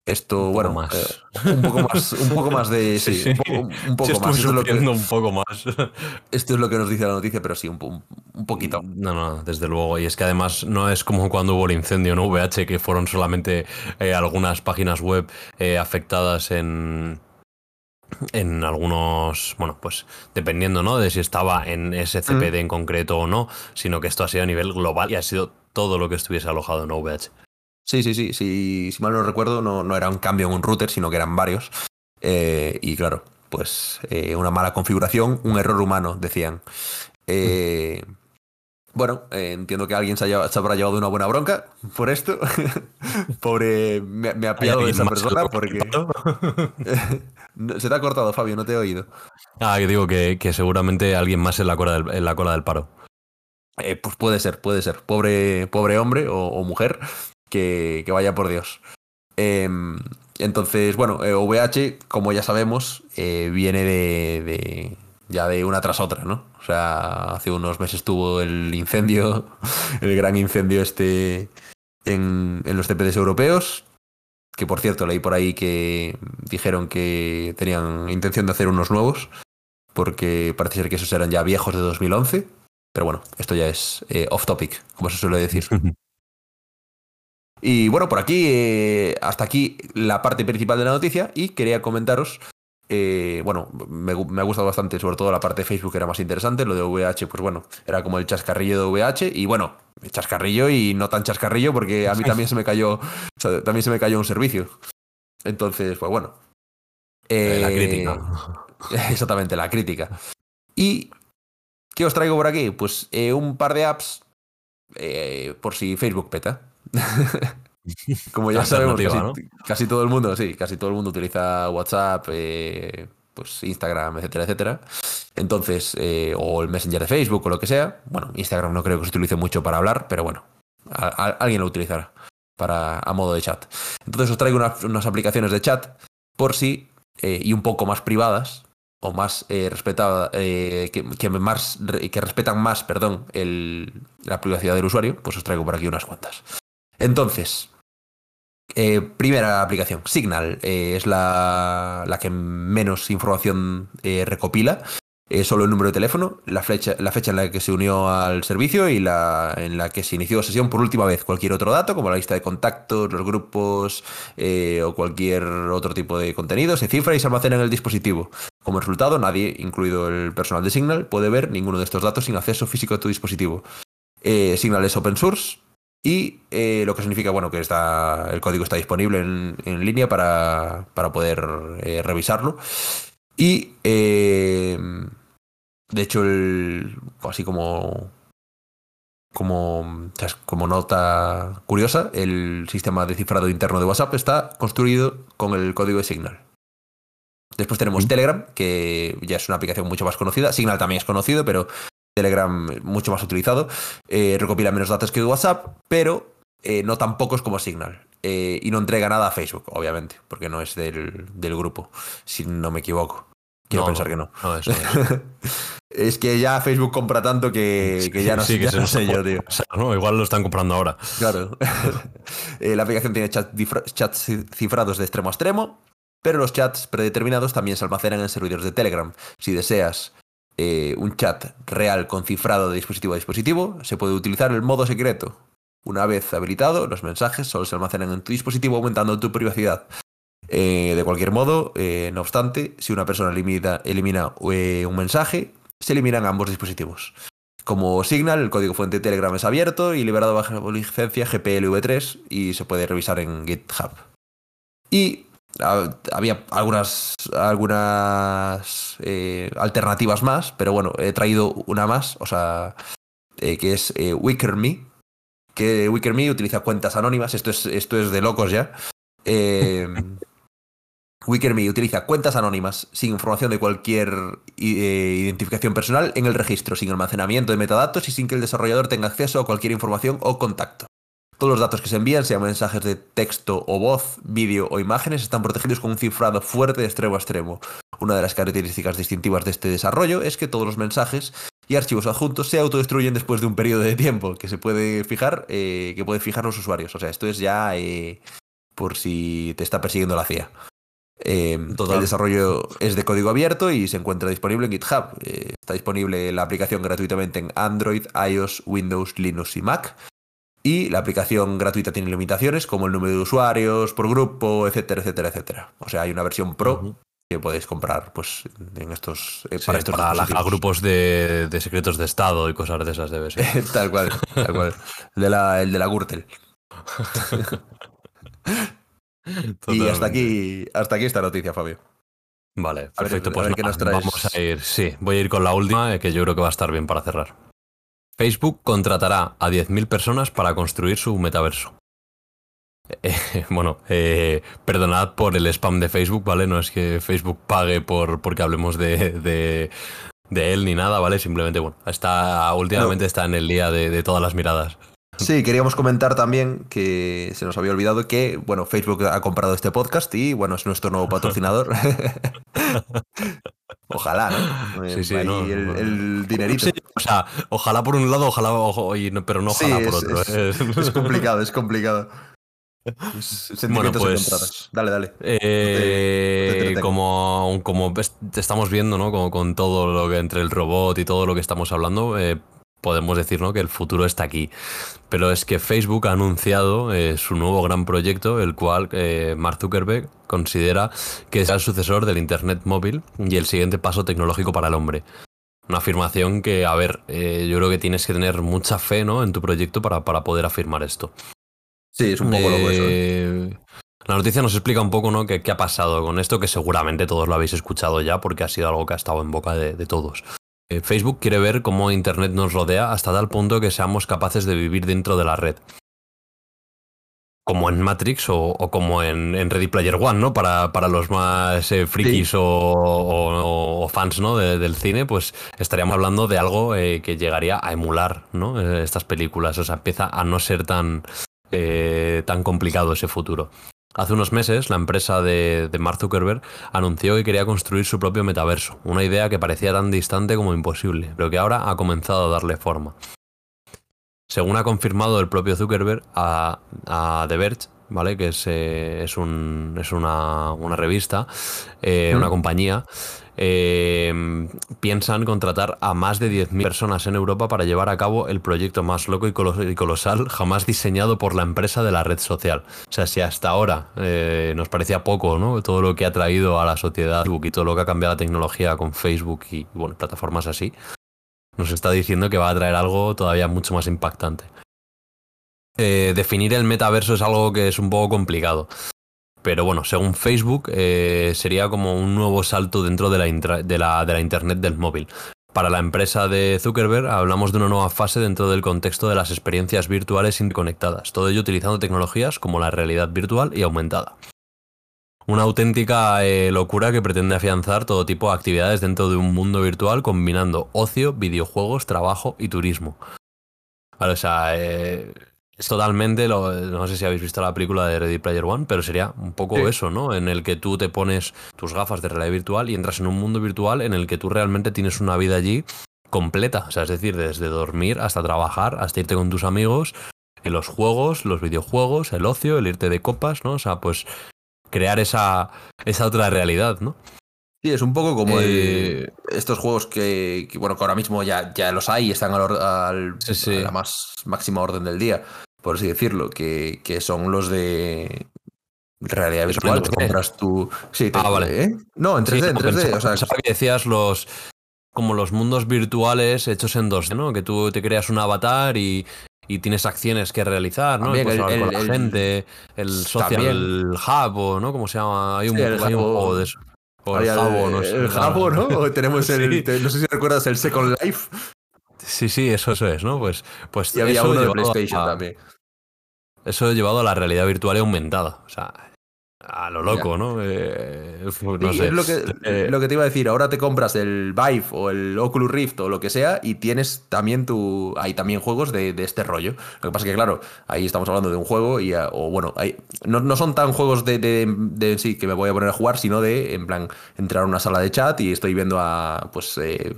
esto, bueno, más. un poco más, un poco más de, sí, un poco, más. Esto es, lo que, un poco más. esto es lo que nos dice la noticia, pero sí, un, un, poquito. No, no, desde luego. Y es que además no es como cuando hubo el incendio en VH, que fueron solamente algunas páginas web afectadas en, en algunos, bueno, pues dependiendo, ¿no? De si estaba en ese CPD en concreto o no, sino que esto ha sido a nivel global y ha sido todo lo que estuviese alojado en OVH. Sí, sí, sí, sí si mal no recuerdo, no, no era un cambio en un router, sino que eran varios. Eh, y claro, pues eh, una mala configuración, un error humano, decían. Eh, bueno, entiendo que alguien se, habrá llevado una buena bronca por esto. Pobre, me, ha pillado esa persona porque... Se te ha cortado, Fabio, no te he oído. Ah, que digo que, seguramente alguien más en la cola del, en la cola del paro. Eh, pues puede ser, puede ser. Pobre, pobre hombre o, mujer que, vaya por Dios. Em, entonces, bueno, VH, eh, como ya sabemos, eh, viene de, ya de una tras otra, ¿no? O sea, hace unos meses tuvo el incendio, el gran incendio este en, en los CPDs europeos que por cierto leí por ahí que dijeron que tenían intención de hacer unos nuevos, porque parece ser que esos eran ya viejos de 2011, pero bueno, esto ya es eh, off topic, como se suele decir. y bueno, por aquí, eh, hasta aquí la parte principal de la noticia y quería comentaros eh, bueno, me, ha gustado bastante, sobre todo la parte de Facebook era más interesante, lo de VH, pues bueno, era como el chascarrillo de VH y bueno, chascarrillo y no tan chascarrillo porque a mí también se me cayó, también se me cayó un servicio. Entonces, pues bueno. Eh, la crítica. Exactamente, la crítica. ¿Y qué os traigo por aquí? Pues eh, un par de apps por si Facebook peta. Como ya sabemos, casi, todo el mundo, sí, casi todo el mundo utiliza WhatsApp, eh, pues Instagram, etcétera, etcétera. Entonces, eh, o el Messenger de Facebook o lo que sea. Bueno, Instagram no creo que se utilice mucho para hablar, pero bueno, alguien lo utilizará para, a modo de chat. Entonces os traigo unas, aplicaciones de chat por si, eh, y un poco más privadas, o más respetadas, que, más, que respetan más, perdón, la privacidad del usuario, pues os traigo por aquí unas cuantas. Entonces, eh, primera aplicación, Signal, eh, es la, que menos información eh, recopila. solo el número de teléfono, la la fecha en la que se unió al servicio y la en la que se inició la sesión por última vez. Cualquier otro dato, como la lista de contactos, los grupos o cualquier otro tipo de contenido, se cifra y se almacena en el dispositivo. Como resultado, nadie, incluido el personal de Signal, puede ver ninguno de estos datos sin acceso físico a tu dispositivo. Signal es open source, Y eh, lo que significa, bueno, que está, el código está disponible en, en línea para, para poder eh, revisarlo. Y eh, de hecho, el, así como, como, como nota curiosa, el sistema de cifrado interno de WhatsApp está construido con el código de Signal. Después tenemos Telegram, que ya es una aplicación mucho más conocida. Signal también es conocido, pero Telegram mucho más utilizado. Eh, recopila menos datos que WhatsApp, pero eh, no tan pocos como Signal. Eh, y no entrega nada a Facebook, obviamente, porque no es del, del grupo, si no me equivoco. Quiero No, pensar que no. No, eso es. Es que ya Facebook compra tanto que, que ya no, Sí, que ya se no nos sé yo, puede tío. pasar, ¿no? Igual lo están comprando ahora. Claro. Eh, la aplicación tiene chat chats ci- cifrados de extremo a extremo, pero los chats predeterminados también se almacenan en servidores de Telegram. Si deseas eh, un chat real con cifrado de dispositivo a dispositivo, se puede utilizar el modo secreto. Una vez habilitado, los mensajes solo se almacenan en tu dispositivo aumentando tu privacidad. Eh, de cualquier modo, eh, no obstante, si una persona elimina, un mensaje, se eliminan ambos dispositivos. Como Signal, el código fuente de Telegram es abierto y liberado bajo licencia GPLv3 y se puede revisar en GitHub. Y había algunas, algunas eh, alternativas más, pero bueno, he traído una más, o sea, eh, que es eh, WickerMe, que WickerMe utiliza cuentas anónimas, esto es, esto es de locos ya. Eh, WickerMe utiliza cuentas anónimas sin información de cualquier identificación personal en el registro, sin almacenamiento de metadatos y sin que el desarrollador tenga acceso a cualquier información o contacto. Todos los datos que se envían, sean mensajes de texto o voz, vídeo o imágenes, están protegidos con un cifrado fuerte de extremo a extremo. Una de las características distintivas de este desarrollo es que todos los mensajes y archivos adjuntos se autodestruyen después de un periodo de tiempo que se puede fijar, eh, que pueden fijar los usuarios. O sea, esto es ya eh, por si te está persiguiendo la CIA. Eh, Total. el desarrollo es de código abierto y se encuentra disponible en GitHub. Eh, está disponible la aplicación gratuitamente en Android, iOS, Windows, Linux y Mac. Y la aplicación gratuita tiene limitaciones como el número de usuarios por grupo, etcétera, etcétera, etcétera. O sea, hay una versión pro que podéis comprar pues, en estos, eh, Sí, para estos para la- a grupos de, de secretos de Estado y cosas de esas debe ser. tal cual, tal cual. El de la, el de la Gürtel. Y hasta aquí, hasta aquí esta noticia, Fabio. Vale, A ver, perfecto. a pues ver qué nada, nos traes. vamos a ir. Sí, voy a ir con la última, eh, que yo creo que va a estar bien para cerrar. Facebook contratará a 10.000 personas para construir su metaverso. Eh, bueno, eh, perdonad por el spam de Facebook, ¿vale? No es que Facebook pague por porque hablemos de, de, de él ni nada, ¿vale? Simplemente, bueno, está últimamente está en el día de, de todas las miradas. Sí, queríamos comentar también que se nos había olvidado que, bueno, Facebook ha comprado este podcast y, bueno, es nuestro nuevo patrocinador. Ojalá, ¿no? Sí, sí, no, el, no. el dinerito. Sí, o sea, ojalá por un lado, ojalá, ojo, y no- pero no ojalá por es, otro. es- ¿eh? es complicado, es complicado. Sentimientos pues. Dale, dale. Eh, te como, como estamos viendo, ¿no? Como con todo lo que entre el robot y todo lo que estamos hablando, eh, podemos decir ¿no? que el futuro está aquí. Pero es que Facebook ha anunciado eh, su nuevo gran proyecto, el cual eh, Mark Zuckerberg considera que es el sucesor del Internet móvil y el siguiente paso tecnológico para el hombre. Una afirmación que, a ver, eh, yo creo que tienes que tener mucha fe ¿no? en tu proyecto para, para poder afirmar esto. Sí, es un poco loco eso. ¿eh? Eh, La noticia nos explica un poco ¿no? qué, qué ha pasado con esto, que seguramente todos lo habéis escuchado ya porque ha sido algo que ha estado en boca de, de todos. Eh, Facebook quiere ver cómo Internet nos rodea hasta tal punto que seamos capaces de vivir dentro de la red. Como en Matrix o, o como en, en Ready Player One, ¿no? Para, para los más eh, frikis o, o- o fans ¿no? de- del cine, pues estaríamos hablando de algo eh, que llegaría a emular ¿no? Eh, estas películas. O sea, empieza a no ser tan, eh, tan complicado ese futuro. Hace unos meses, la empresa de, de Mark Zuckerberg anunció que quería construir su propio metaverso, una idea que parecía tan distante como imposible, pero que ahora ha comenzado a darle forma. Según ha confirmado el propio Zuckerberg a, a The Verge, ¿vale? que es, eh, es, un- es una, una revista, eh, Mm. una compañía, eh, piensan contratar a más de 10.000 personas en Europa para llevar a cabo el proyecto más loco y colos- y colosal jamás diseñado por la empresa de la red social. O sea, si hasta ahora eh, nos parecía poco, ¿no? Todo lo que ha traído a la sociedad Facebook y todo lo que ha cambiado la tecnología con Facebook y bueno, plataformas así, nos está diciendo que va a traer algo todavía mucho más impactante. eh, definir el metaverso es algo que es un poco complicado. Pero bueno, según Facebook, eh, sería como un nuevo salto dentro de la, de la Internet del móvil. Para la empresa de Zuckerberg hablamos de una nueva fase dentro del contexto de las experiencias virtuales interconectadas, todo ello utilizando tecnologías como la realidad virtual y aumentada. Una auténtica eh, locura que pretende afianzar todo tipo de actividades dentro de un mundo virtual combinando ocio, videojuegos, trabajo y turismo. o sea, eh, es totalmente, no sé si habéis visto la película de Ready Player One, pero sería un poco eso, ¿no? En el que tú te pones tus gafas de realidad virtual y entras en un mundo virtual en el que tú realmente tienes una vida allí completa. O sea, es decir, desde dormir hasta trabajar, hasta irte con tus amigos, en los juegos, los videojuegos, el ocio, el irte de copas, ¿no? O sea, pues crear esa, esa otra realidad, ¿no? Sí, es un poco como eh, estos juegos que, bueno, que ahora mismo ya, ya los hay y están al, a la más máxima orden del día, por así decirlo, que, que son los de realidad virtual. Te compras tu. Sí, ah, vale. ¿eh? No, en 3D, en 3D. o sea, que decías los como los mundos virtuales hechos en 2D, ¿no? Que tú te creas un avatar y, y tienes acciones que realizar, ¿no? También, el, con la gente, el social hub, o ¿no? ¿Cómo se llama? Hay un, hay un juego de eso. O el Jabo, no sé. El Jabo, ¿no? O tenemos el. no sé si recuerdas el Second Life. Sí, sí, eso, eso es, ¿no? Pues, pues y había uno de PlayStation también. Eso llevado a la realidad virtual y aumentada. O sea, a lo loco, ¿no? Eh, no sé. Es lo que, eh, lo que te iba a decir. Ahora te compras el Vive o el Oculus Rift o lo que sea y tienes también tu. Hay también juegos de, este rollo. Lo que pasa es que, claro, ahí estamos hablando de un juego y. O bueno, hay, no, son tan juegos de, de, sí que me voy a poner a jugar, sino de, en plan, entrar a una sala de chat y estoy viendo a, pues, eh,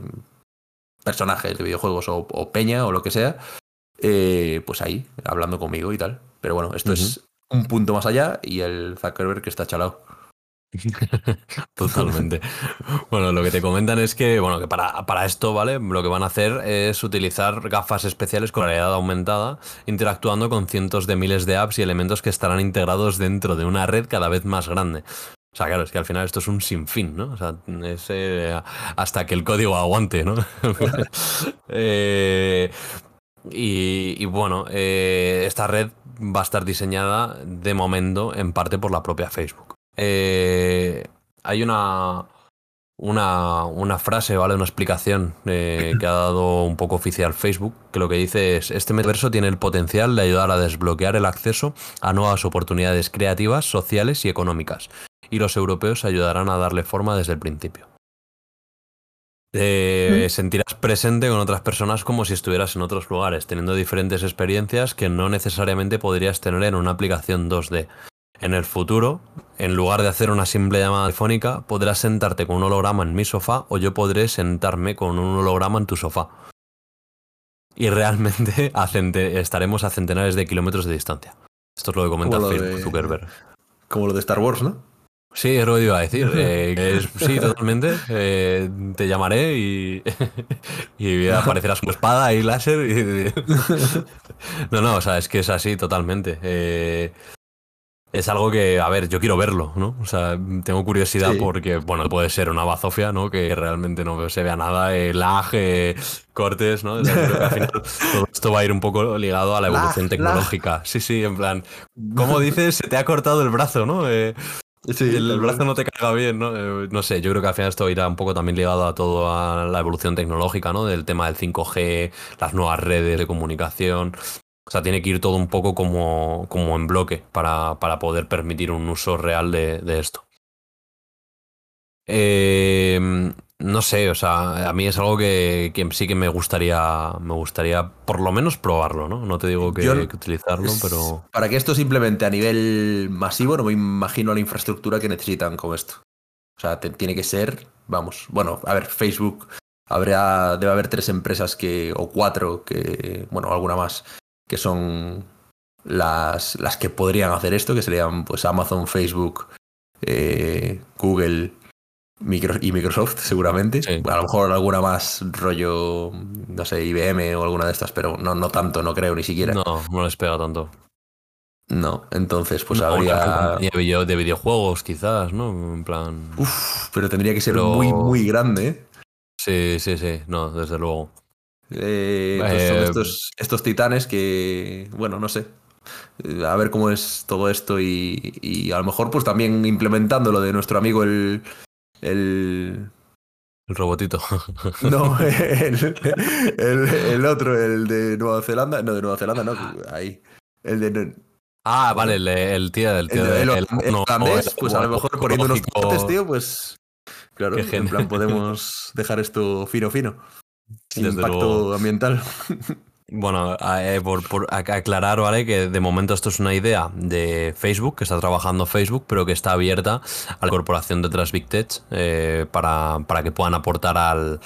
personajes de videojuegos o, peña o lo que sea. pues ahí, hablando conmigo y tal. Pero bueno, esto es un punto más allá y el Zuckerberg que está chalado. Totalmente. Bueno, lo que te comentan es que, bueno, que para, para, esto, ¿vale? Lo que van a hacer es utilizar gafas especiales con realidad aumentada, interactuando con cientos de miles de apps y elementos que estarán integrados dentro de una red cada vez más grande. O sea, claro, es que al final esto es un sinfín, ¿no? O sea, es eh, hasta que el código aguante, ¿no? eh, y, bueno, eh, esta red va a estar diseñada de momento en parte por la propia Facebook. Eh, hay una, una, una, frase, ¿vale? Una explicación eh, que ha dado un poco oficial Facebook, que lo que dice es, este metaverso tiene el potencial de ayudar a desbloquear el acceso a nuevas oportunidades creativas, sociales y económicas, y los europeos ayudarán a darle forma desde el principio. Te sentirás presente con otras personas como si estuvieras en otros lugares, teniendo diferentes experiencias que no necesariamente podrías tener en una aplicación 2D. En el futuro, en lugar de hacer una simple llamada telefónica, podrás sentarte con un holograma en mi sofá o yo podré sentarme con un holograma en tu sofá. Y realmente estaremos a centenares de kilómetros de distancia. Esto es lo que comenta Facebook Zuckerberg. Como lo de Star Wars, ¿no? Sí, es lo que iba a decir. Eh, sí, totalmente. Eh, te llamaré y, y aparecerás con espada y láser. Y... no, no, o sea, es que es así totalmente. Eh, es algo que, a ver, yo quiero verlo, ¿no? O sea, tengo curiosidad porque, bueno, puede ser una bazofia, ¿no? Que realmente no se vea nada, lag, cortes, ¿no? al final todo esto va a ir un poco ligado a la evolución tecnológica. Sí, sí, en plan, ¿cómo dices? Se te ha cortado el brazo, ¿no? Sí, el, brazo no te carga bien, ¿no? Eh, no sé, yo creo que al final esto irá un poco también ligado a todo a la evolución tecnológica, ¿no? Del tema del 5G, las nuevas redes de comunicación. O sea, tiene que ir todo un poco como, como en bloque para, para poder permitir un uso real de, de esto. Eh, no sé, o sea, a mí es algo que, sí que me gustaría, me gustaría por lo menos probarlo, ¿no? No te digo que, que utilizarlo, pero... Para que esto simplemente a nivel masivo, no me imagino la infraestructura que necesitan con esto. O sea, tiene que ser, vamos, bueno, a ver, Facebook, habrá, debe haber tres empresas que, o cuatro, que, bueno, alguna más, que son las, las que podrían hacer esto, que serían pues Amazon, Facebook, eh, Google y Microsoft, seguramente. A lo mejor alguna más rollo, no sé, IBM o alguna de estas, pero no, no tanto, no creo ni siquiera. No, no les pega tanto. No, entonces pues habría. De videojuegos, quizás, ¿no? En plan. Uf, pero tendría que ser muy, muy grande, ¿eh? Sí, sí, sí, no, desde luego. Eh, pues son eh, estos, estos titanes que, bueno, no sé. eh, a ver cómo es todo esto y, a lo mejor pues también implementando lo de nuestro amigo el... El, el robotito. No, el, otro, el de Nueva Zelanda. No, de Nueva Zelanda, no, ahí. El de... Ah, vale, el, tío del tío. El, el, pues a lo mejor poniendo unos tío, pues... Claro, en plan podemos dejar esto fino, fino. Sin impacto ambiental. Bueno, eh, por, aclarar, ¿vale? Que de momento esto es una idea de Facebook, que está trabajando Facebook, pero que está abierta a la corporación detrás Big eh, para, que puedan aportar al,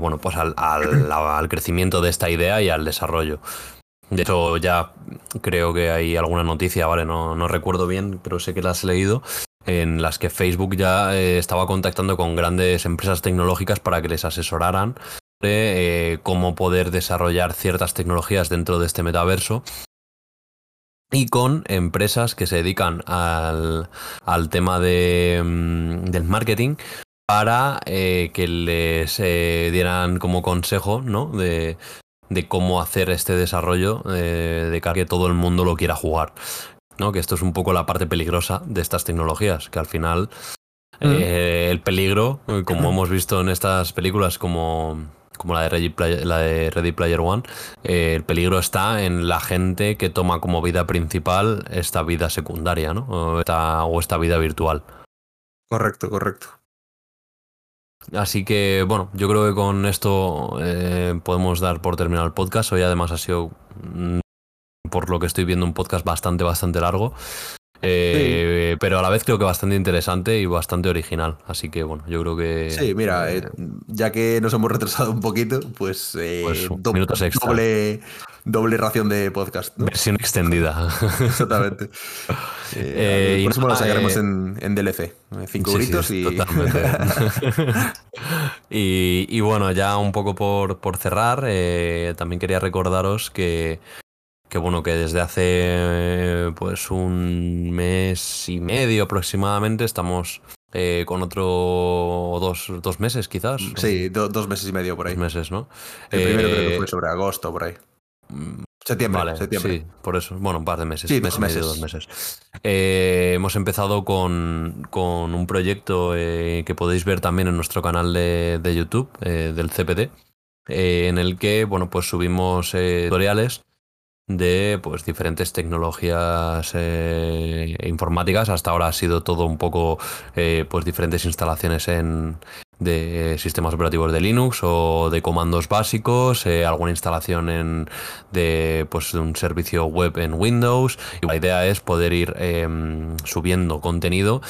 bueno, pues al, al, crecimiento de esta idea y al desarrollo. De hecho, ya creo que hay alguna noticia, ¿vale? No, no recuerdo bien, pero sé que la has leído, en las que Facebook ya eh, estaba contactando con grandes empresas tecnológicas para que les asesoraran eh, cómo poder desarrollar ciertas tecnologías dentro de este metaverso y con empresas que se dedican al, tema de, mm, del marketing para eh, que les eh, dieran como consejo ¿no? de, cómo hacer este desarrollo de que todo el mundo lo quiera jugar. ¿no? Que esto es un poco la parte peligrosa de estas tecnologías, que al final el peligro, como hemos visto en estas películas como como la de Ready Player, la de Ready Player One, eh, el peligro está en la gente que toma como vida principal esta vida secundaria, ¿no? O esta, vida virtual. Correcto, correcto. Así que, bueno, yo creo que con esto eh, podemos dar por terminado el podcast. Hoy además ha sido, mm, por lo que estoy viendo, un podcast bastante, bastante largo. Eh, pero a la vez creo que bastante interesante y bastante original. Así que bueno, yo creo que. Sí, mira, eh, ya que nos hemos retrasado un poquito, pues, eh, pues doble, doble ración de podcast. Versión extendida. Exactamente. Eh, por eso lo sacaremos en, en, DLC. Cinco gritos y. Totalmente. y, y, bueno, ya un poco por, por cerrar, también quería recordaros que que bueno, que desde hace pues un mes y medio aproximadamente estamos eh, con otro dos, dos meses quizás. Sí, dos meses y medio por ahí. Dos meses, ¿no? El primero creo que eh, fue sobre agosto, por ahí. Mm, septiembre, vale, septiembre. Sí, por eso. Bueno, un par de meses. Sí, dos meses. dos meses. Eh, hemos empezado con, con un proyecto que podéis ver también en nuestro canal de, de YouTube, del CPD, en el que, bueno, pues subimos tutoriales de pues diferentes tecnologías eh, informáticas. Hasta ahora ha sido todo un poco eh, pues diferentes instalaciones en de sistemas operativos de Linux o de comandos básicos, eh, alguna instalación en de pues de un servicio web en Windows. Y la idea es poder ir em, subiendo contenido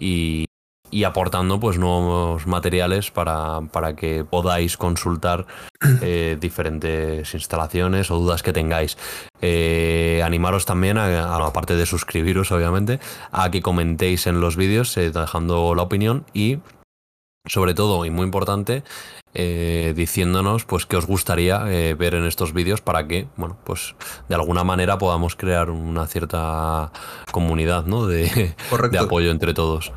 y, y aportando pues nuevos materiales para, para que podáis consultar eh, diferentes instalaciones o dudas que tengáis. Eh, animaros también, a, aparte de suscribiros obviamente, a que comentéis en los vídeos eh, dejando la opinión y sobre todo y muy importante diciéndonos pues qué os gustaría ver en estos vídeos para que bueno pues de alguna manera podamos crear una cierta comunidad ¿no? de, de apoyo entre todos.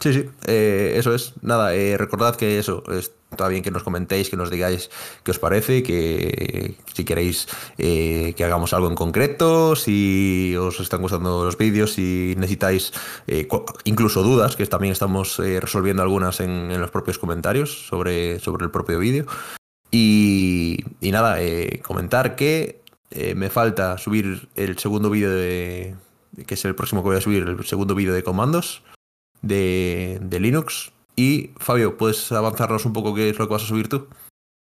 Sí, sí, eh, eso es. Nada, eh, recordad que eso, está bien que nos comentéis, que nos digáis qué os parece, que si queréis eh, que hagamos algo en concreto, si os están gustando los vídeos, si necesitáis incluso dudas, que también estamos resolviendo algunas en, los propios comentarios sobre, sobre el propio vídeo. Y, y, nada, comentar que me falta subir el segundo vídeo de... que es el próximo que voy a subir, el segundo vídeo de comandos de, Linux. Y Fabio, ¿puedes avanzarnos un poco qué es lo que vas a subir tú?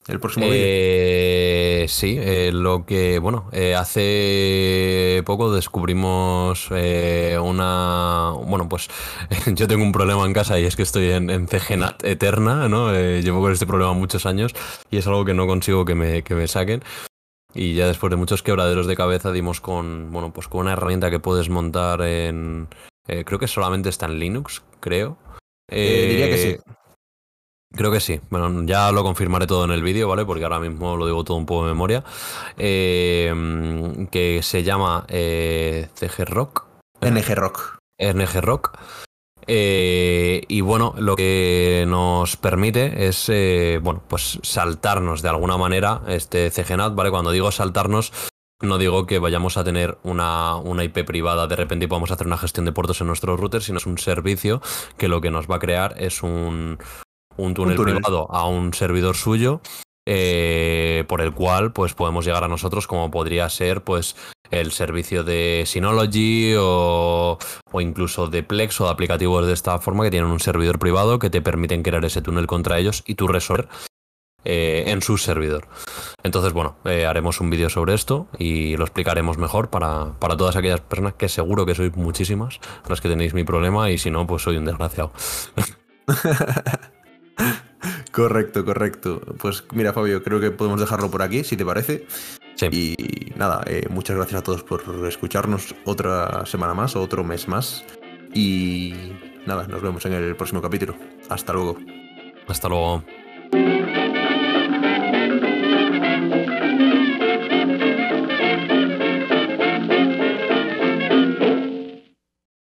El próximo eh, Sí, eh, lo que, bueno, eh, hace poco descubrimos eh, una. Bueno, pues yo tengo un problema en casa y es que estoy en, en CGNAT eterna, ¿no? llevo con este problema muchos años y es algo que no consigo que me, que me saquen. Y ya después de muchos quebraderos de cabeza dimos con, bueno, pues con una herramienta que puedes montar en, eh, creo que solamente está en Linux, creo. Eh, diría que sí. Eh, creo que sí. Bueno, ya lo confirmaré todo en el vídeo, ¿vale? Porque ahora mismo lo digo todo un poco de memoria. que se llama CG Rock. NG Rock. NG Rock. y bueno, lo que nos permite es, bueno, pues saltarnos de alguna manera este CGNAT, ¿vale? Cuando digo saltarnos, no digo que vayamos a tener una, una, IP privada de repente y podamos hacer una gestión de puertos en nuestros routers, sino es un servicio que lo que nos va a crear es un, un túnel, privado a un servidor suyo eh, por el cual pues podemos llegar a nosotros como podría ser pues el servicio de Synology o, o, incluso de Plex o de aplicativos de esta forma que tienen un servidor privado que te permiten crear ese túnel contra ellos y tú resolver eh, en su servidor. Entonces, bueno, eh, haremos un vídeo sobre esto y lo explicaremos mejor para, para, todas aquellas personas que seguro que sois muchísimas las que tenéis mi problema y si no, pues soy un desgraciado. correcto, correcto. Pues mira, Fabio, creo que podemos dejarlo por aquí, si te parece. Y nada, eh, muchas gracias a todos por escucharnos otra semana más o otro mes más. Y nada, nos vemos en el próximo capítulo. Hasta luego. Hasta luego.